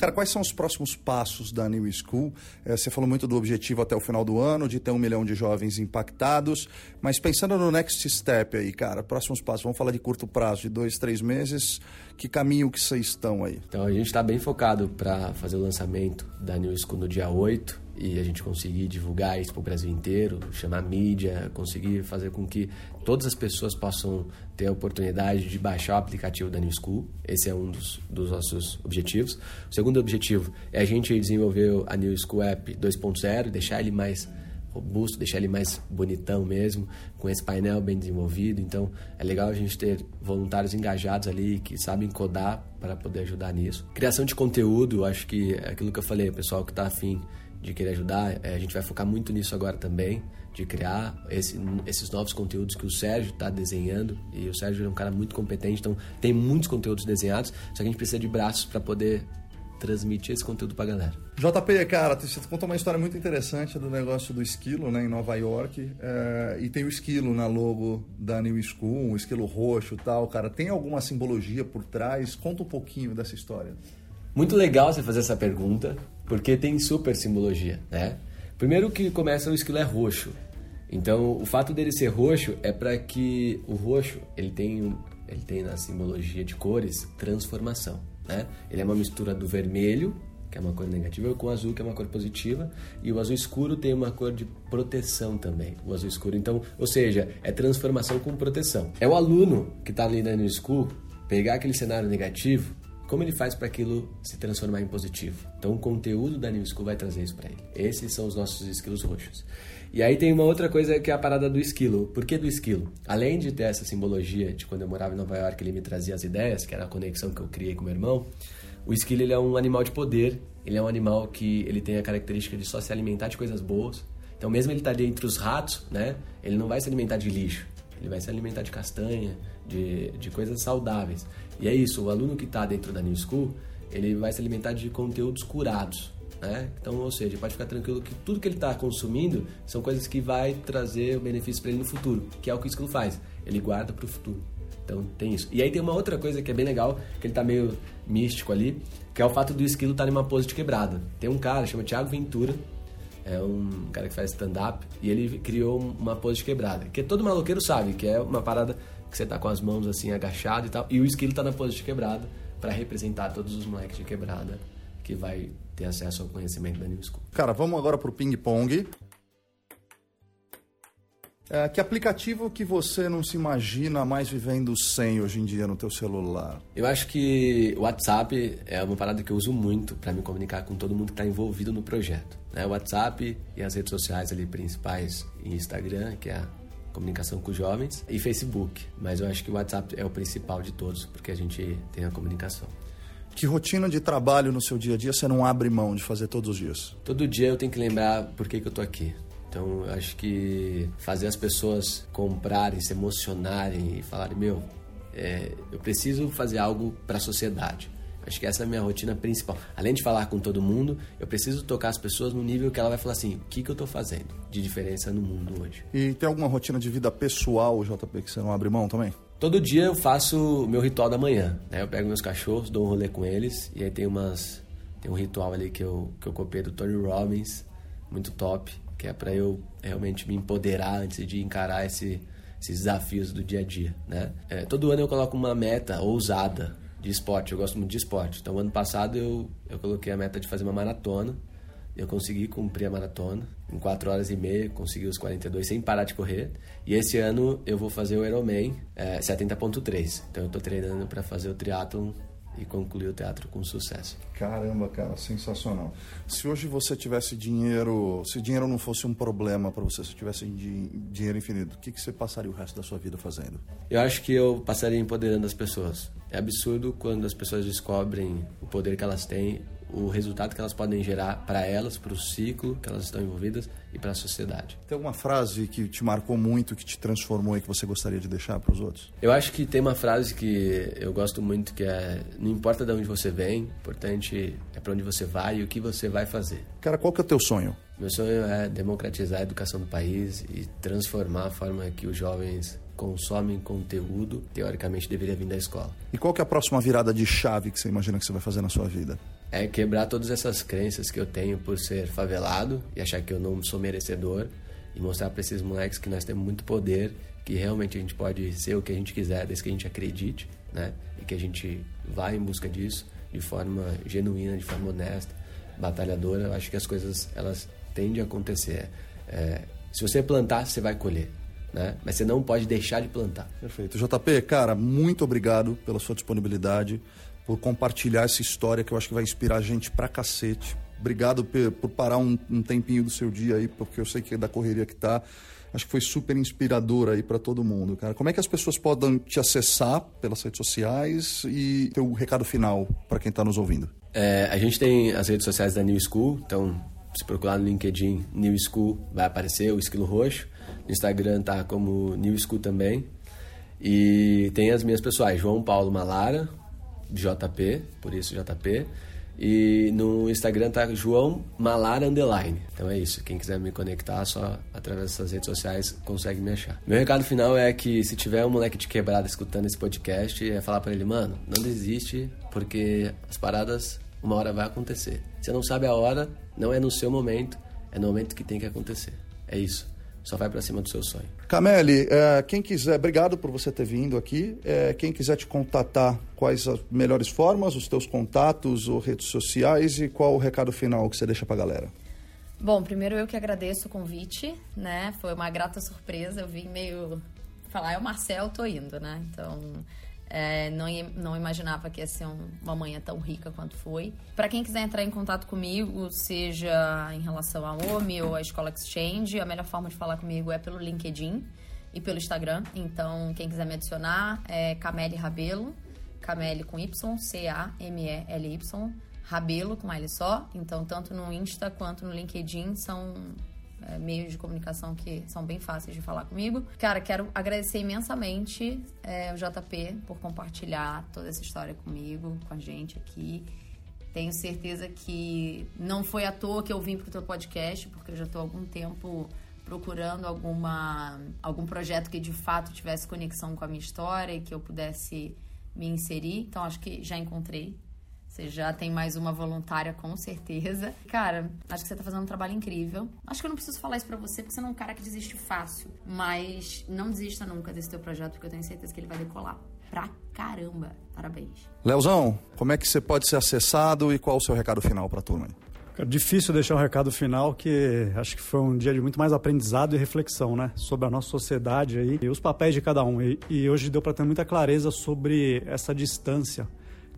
[SPEAKER 2] Cara, quais são os próximos passos da New School? É, você falou muito do objetivo até o final do ano, de ter um milhão de jovens impactados, mas pensando no next step aí, cara, próximos passos, vamos falar de curto prazo, de dois, três meses, que caminho que vocês estão aí?
[SPEAKER 3] Então, a gente está bem focado para fazer o lançamento da New School no dia 8, e a gente conseguir divulgar isso para o Brasil inteiro, chamar mídia, conseguir fazer com que todas as pessoas possam ter a oportunidade de baixar o aplicativo da New School. Esse é um dos, dos nossos objetivos. O segundo objetivo é a gente desenvolver a New School App 2.0, deixar ele mais robusto, deixar ele mais bonitão mesmo, com esse painel bem desenvolvido. Então, é legal a gente ter voluntários engajados ali que sabem codar para poder ajudar nisso. Criação de conteúdo, acho que é aquilo que eu falei, pessoal que está afim de querer ajudar. É, a gente vai focar muito nisso agora também, de criar esse, esses novos conteúdos que o Sérgio está desenhando. E o Sérgio é um cara muito competente, então tem muitos conteúdos desenhados, só que a gente precisa de braços para poder transmitir esse conteúdo pra galera.
[SPEAKER 2] JP, cara, você contou uma história muito interessante do negócio do esquilo, né, em Nova York. É, e tem o esquilo na logo da New School, um esquilo roxo e tal, cara. Tem alguma simbologia por trás? Conta um pouquinho dessa história.
[SPEAKER 3] Muito legal você fazer essa pergunta, porque tem super simbologia, né? Primeiro que começa o esquilo é roxo. Então, o fato dele ser roxo é para que o roxo, ele tem ele tem na simbologia de cores transformação. Né? Ele é uma mistura do vermelho, que é uma cor negativa, com o azul, que é uma cor positiva, e o azul escuro tem uma cor de proteção também, o azul escuro. Então, ou seja, é transformação com proteção. É o aluno que está ali na New School pegar aquele cenário negativo, como ele faz para aquilo se transformar em positivo. Então, o conteúdo da New School vai trazer isso para ele. Esses são os nossos esquilos roxos. E aí tem uma outra coisa que é a parada do esquilo. Por que do esquilo? Além de ter essa simbologia de quando eu morava em Nova York, ele me trazia as ideias, que era a conexão que eu criei com meu irmão. O esquilo ele é um animal de poder, ele é um animal que ele tem a característica de só se alimentar de coisas boas. Então, mesmo ele tá ali entre os ratos, né, ele não vai se alimentar de lixo, ele vai se alimentar de castanha, de, de coisas saudáveis. E é isso, o aluno que está dentro da New School, ele vai se alimentar de conteúdos curados. Né? Então, ou seja, pode ficar tranquilo que tudo que ele está consumindo são coisas que vai trazer o benefício para ele no futuro, que é o que o esquilo faz. Ele guarda para o futuro. Então tem isso. E aí tem uma outra coisa que é bem legal, que ele tá meio místico ali, que é o fato do esquilo estar tá numa pose de quebrada. Tem um cara, chama Thiago Ventura, é um cara que faz stand-up, e ele criou uma pose de quebrada. Que todo maloqueiro sabe, que é uma parada que você tá com as mãos assim agachado e tal, e o esquilo tá na pose de quebrada para representar todos os moleques de quebrada que vai ter acesso ao conhecimento da New School.
[SPEAKER 2] Cara, vamos agora pro ping-pong. É, que aplicativo que você não se imagina mais vivendo sem hoje em dia no teu celular?
[SPEAKER 3] Eu acho que o WhatsApp é uma parada que eu uso muito para me comunicar com todo mundo que está envolvido no projeto. Né? O WhatsApp e as redes sociais ali principais, Instagram, que é a comunicação com os jovens, e Facebook. Mas eu acho que o WhatsApp é o principal de todos, porque a gente tem a comunicação.
[SPEAKER 2] Que rotina de trabalho no seu dia a dia você não abre mão de fazer todos os dias?
[SPEAKER 3] Todo dia eu tenho que lembrar por que, que eu tô aqui. Então, eu acho que fazer as pessoas comprarem, se emocionarem e falarem: meu, é, eu preciso fazer algo para a sociedade. Acho que essa é a minha rotina principal. Além de falar com todo mundo, eu preciso tocar as pessoas no nível que ela vai falar assim: o que, que eu estou fazendo de diferença no mundo hoje.
[SPEAKER 2] E tem alguma rotina de vida pessoal, JP, que você não abre mão também?
[SPEAKER 3] Todo dia eu faço meu ritual da manhã. Né? Eu pego meus cachorros, dou um rolê com eles e aí tem umas tem um ritual ali que eu que eu copiei do Tony Robbins, muito top, que é para eu realmente me empoderar antes de encarar esse, esses desafios do dia a dia, né? É, todo ano eu coloco uma meta ousada de esporte. Eu gosto muito de esporte. Então, ano passado eu eu coloquei a meta de fazer uma maratona eu consegui cumprir a maratona em 4 horas e meia, consegui os 42 sem parar de correr. E esse ano eu vou fazer o Ironman é, 70.3. Então eu estou treinando para fazer o triatlon e concluir o teatro com sucesso.
[SPEAKER 2] Caramba, cara, sensacional. Se hoje você tivesse dinheiro, se dinheiro não fosse um problema para você, se tivesse dinheiro infinito, o que, que você passaria o resto da sua vida fazendo?
[SPEAKER 3] Eu acho que eu passaria empoderando as pessoas. É absurdo quando as pessoas descobrem o poder que elas têm o resultado que elas podem gerar para elas, para o ciclo que elas estão envolvidas e para a sociedade.
[SPEAKER 2] Tem alguma frase que te marcou muito, que te transformou e que você gostaria de deixar para os outros?
[SPEAKER 3] Eu acho que tem uma frase que eu gosto muito que é não importa de onde você vem, importante é para onde você vai e o que você vai fazer.
[SPEAKER 2] Cara, qual que é o teu sonho?
[SPEAKER 3] Meu sonho é democratizar a educação do país e transformar a forma que os jovens consomem conteúdo, teoricamente deveria vir da escola.
[SPEAKER 2] E qual que é a próxima virada de chave que você imagina que você vai fazer na sua vida?
[SPEAKER 3] É quebrar todas essas crenças que eu tenho por ser favelado e achar que eu não sou merecedor e mostrar para esses moleques que nós temos muito poder, que realmente a gente pode ser o que a gente quiser, desde que a gente acredite, né? E que a gente vá em busca disso de forma genuína, de forma honesta, batalhadora. Eu acho que as coisas elas tendem a acontecer. É, se você plantar, você vai colher. Né? Mas você não pode deixar de plantar.
[SPEAKER 2] Perfeito. JP, cara, muito obrigado pela sua disponibilidade por compartilhar essa história que eu acho que vai inspirar a gente pra cacete. Obrigado por parar um, um tempinho do seu dia aí, porque eu sei que é da correria que tá. Acho que foi super inspirador aí para todo mundo, cara. Como é que as pessoas podem te acessar pelas redes sociais e o recado final para quem está nos ouvindo?
[SPEAKER 3] É, a gente tem as redes sociais da New School, então se procurar no LinkedIn New School, vai aparecer o esquilo roxo. No Instagram tá como New School também. E tem as minhas pessoais, João Paulo Malara, JP, por isso JP. E no Instagram tá João Malara Underline. Então é isso. Quem quiser me conectar, só através dessas redes sociais consegue me achar. Meu recado final é que se tiver um moleque de quebrada escutando esse podcast, é falar para ele, mano, não desiste, porque as paradas uma hora vai acontecer. Você não sabe a hora, não é no seu momento, é no momento que tem que acontecer. É isso. Só vai para cima do seu sonho.
[SPEAKER 2] Cameli, é, quem quiser, obrigado por você ter vindo aqui. É, quem quiser te contatar, quais as melhores formas, os teus contatos ou redes sociais e qual o recado final que você deixa para a galera?
[SPEAKER 4] Bom, primeiro eu que agradeço o convite, né? Foi uma grata surpresa. Eu vim meio falar, é o Marcel, tô indo, né? Então, é, não, não imaginava que ia ser um, uma manhã tão rica quanto foi. Para quem quiser entrar em contato comigo, seja em relação à OMI ou à Escola Exchange, a melhor forma de falar comigo é pelo LinkedIn e pelo Instagram. Então, quem quiser me adicionar é Cameli Rabelo, Cameli com Y, C-A-M-E-L-Y, Rabelo com L só. Então, tanto no Insta quanto no LinkedIn são é, meios de comunicação que são bem fáceis de falar comigo. Cara, quero agradecer imensamente é, o JP por compartilhar toda essa história comigo, com a gente aqui. Tenho certeza que não foi à toa que eu vim para o teu podcast, porque eu já estou há algum tempo procurando alguma, algum projeto que de fato tivesse conexão com a minha história e que eu pudesse me inserir. Então, acho que já encontrei você já tem mais uma voluntária, com certeza. Cara, acho que você tá fazendo um trabalho incrível. Acho que eu não preciso falar isso pra você, porque você não é um cara que desiste fácil. Mas não desista nunca desse teu projeto, porque eu tenho certeza que ele vai decolar pra caramba. Parabéns.
[SPEAKER 2] Leozão, como é que você pode ser acessado e qual o seu recado final pra turma?
[SPEAKER 6] É difícil deixar um recado final, que acho que foi um dia de muito mais aprendizado e reflexão, né? Sobre a nossa sociedade aí e os papéis de cada um. E, e hoje deu para ter muita clareza sobre essa distância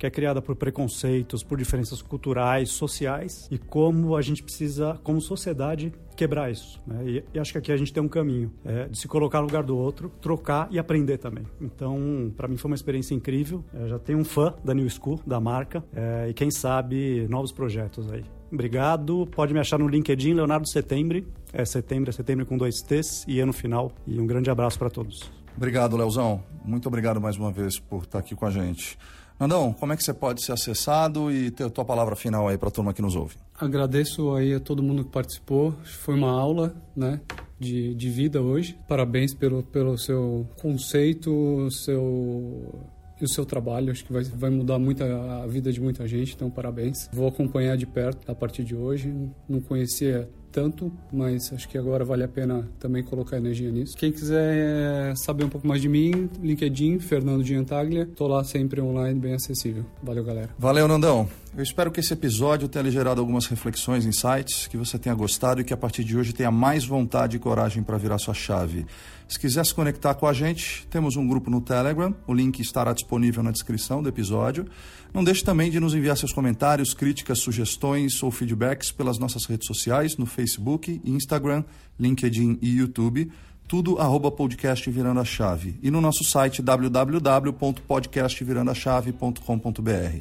[SPEAKER 6] que é criada por preconceitos, por diferenças culturais, sociais e como a gente precisa, como sociedade, quebrar isso. Né? E, e, acho que aqui a gente tem um caminho é, de se colocar no lugar do outro, trocar e aprender também. Então, para mim foi uma experiência incrível. Eu já tenho um fã da New School, da marca, é, e quem sabe novos projetos aí. Obrigado. Pode me achar no LinkedIn, Leonardo Setembre. É setembro, é setembro com dois T's e ano final. E um grande abraço para todos.
[SPEAKER 2] Obrigado, Leozão. Muito obrigado mais uma vez por estar aqui com a gente. Nandão, como é que você pode ser acessado e ter a tua palavra final aí para a turma que nos ouve?
[SPEAKER 5] Agradeço aí a todo mundo que participou. Foi uma aula, né, de, de vida hoje. Parabéns pelo, pelo seu conceito, seu e o seu trabalho. Acho que vai, vai mudar muito a, a vida de muita gente, então parabéns. Vou acompanhar de perto a partir de hoje. Não conhecia tanto, mas acho que agora vale a pena também colocar energia nisso. Quem quiser saber um pouco mais de mim, LinkedIn, Fernando Giantaglia. Tô lá sempre online, bem acessível. Valeu, galera.
[SPEAKER 2] Valeu, Nandão. Eu espero que esse episódio tenha gerado algumas reflexões, insights, que você tenha gostado e que a partir de hoje tenha mais vontade e coragem para virar sua chave. Se quiser se conectar com a gente, temos um grupo no Telegram, o link estará disponível na descrição do episódio. Não deixe também de nos enviar seus comentários, críticas, sugestões ou feedbacks pelas nossas redes sociais, no Facebook, Instagram, LinkedIn e YouTube tudo arroba podcast virando a chave e no nosso site www.podcastvirandachave.com.br.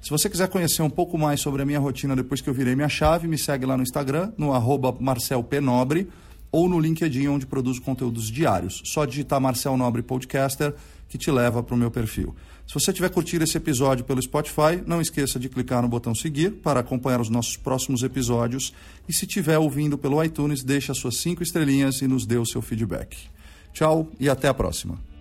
[SPEAKER 2] Se você quiser conhecer um pouco mais sobre a minha rotina depois que eu virei minha chave, me segue lá no Instagram, no arroba Marcel Penobre, ou no LinkedIn, onde produzo conteúdos diários. Só digitar Marcel Nobre Podcaster que te leva para o meu perfil. Se você tiver curtido esse episódio pelo Spotify, não esqueça de clicar no botão seguir para acompanhar os nossos próximos episódios. E se estiver ouvindo pelo iTunes, deixe as suas cinco estrelinhas e nos dê o seu feedback. Tchau e até a próxima.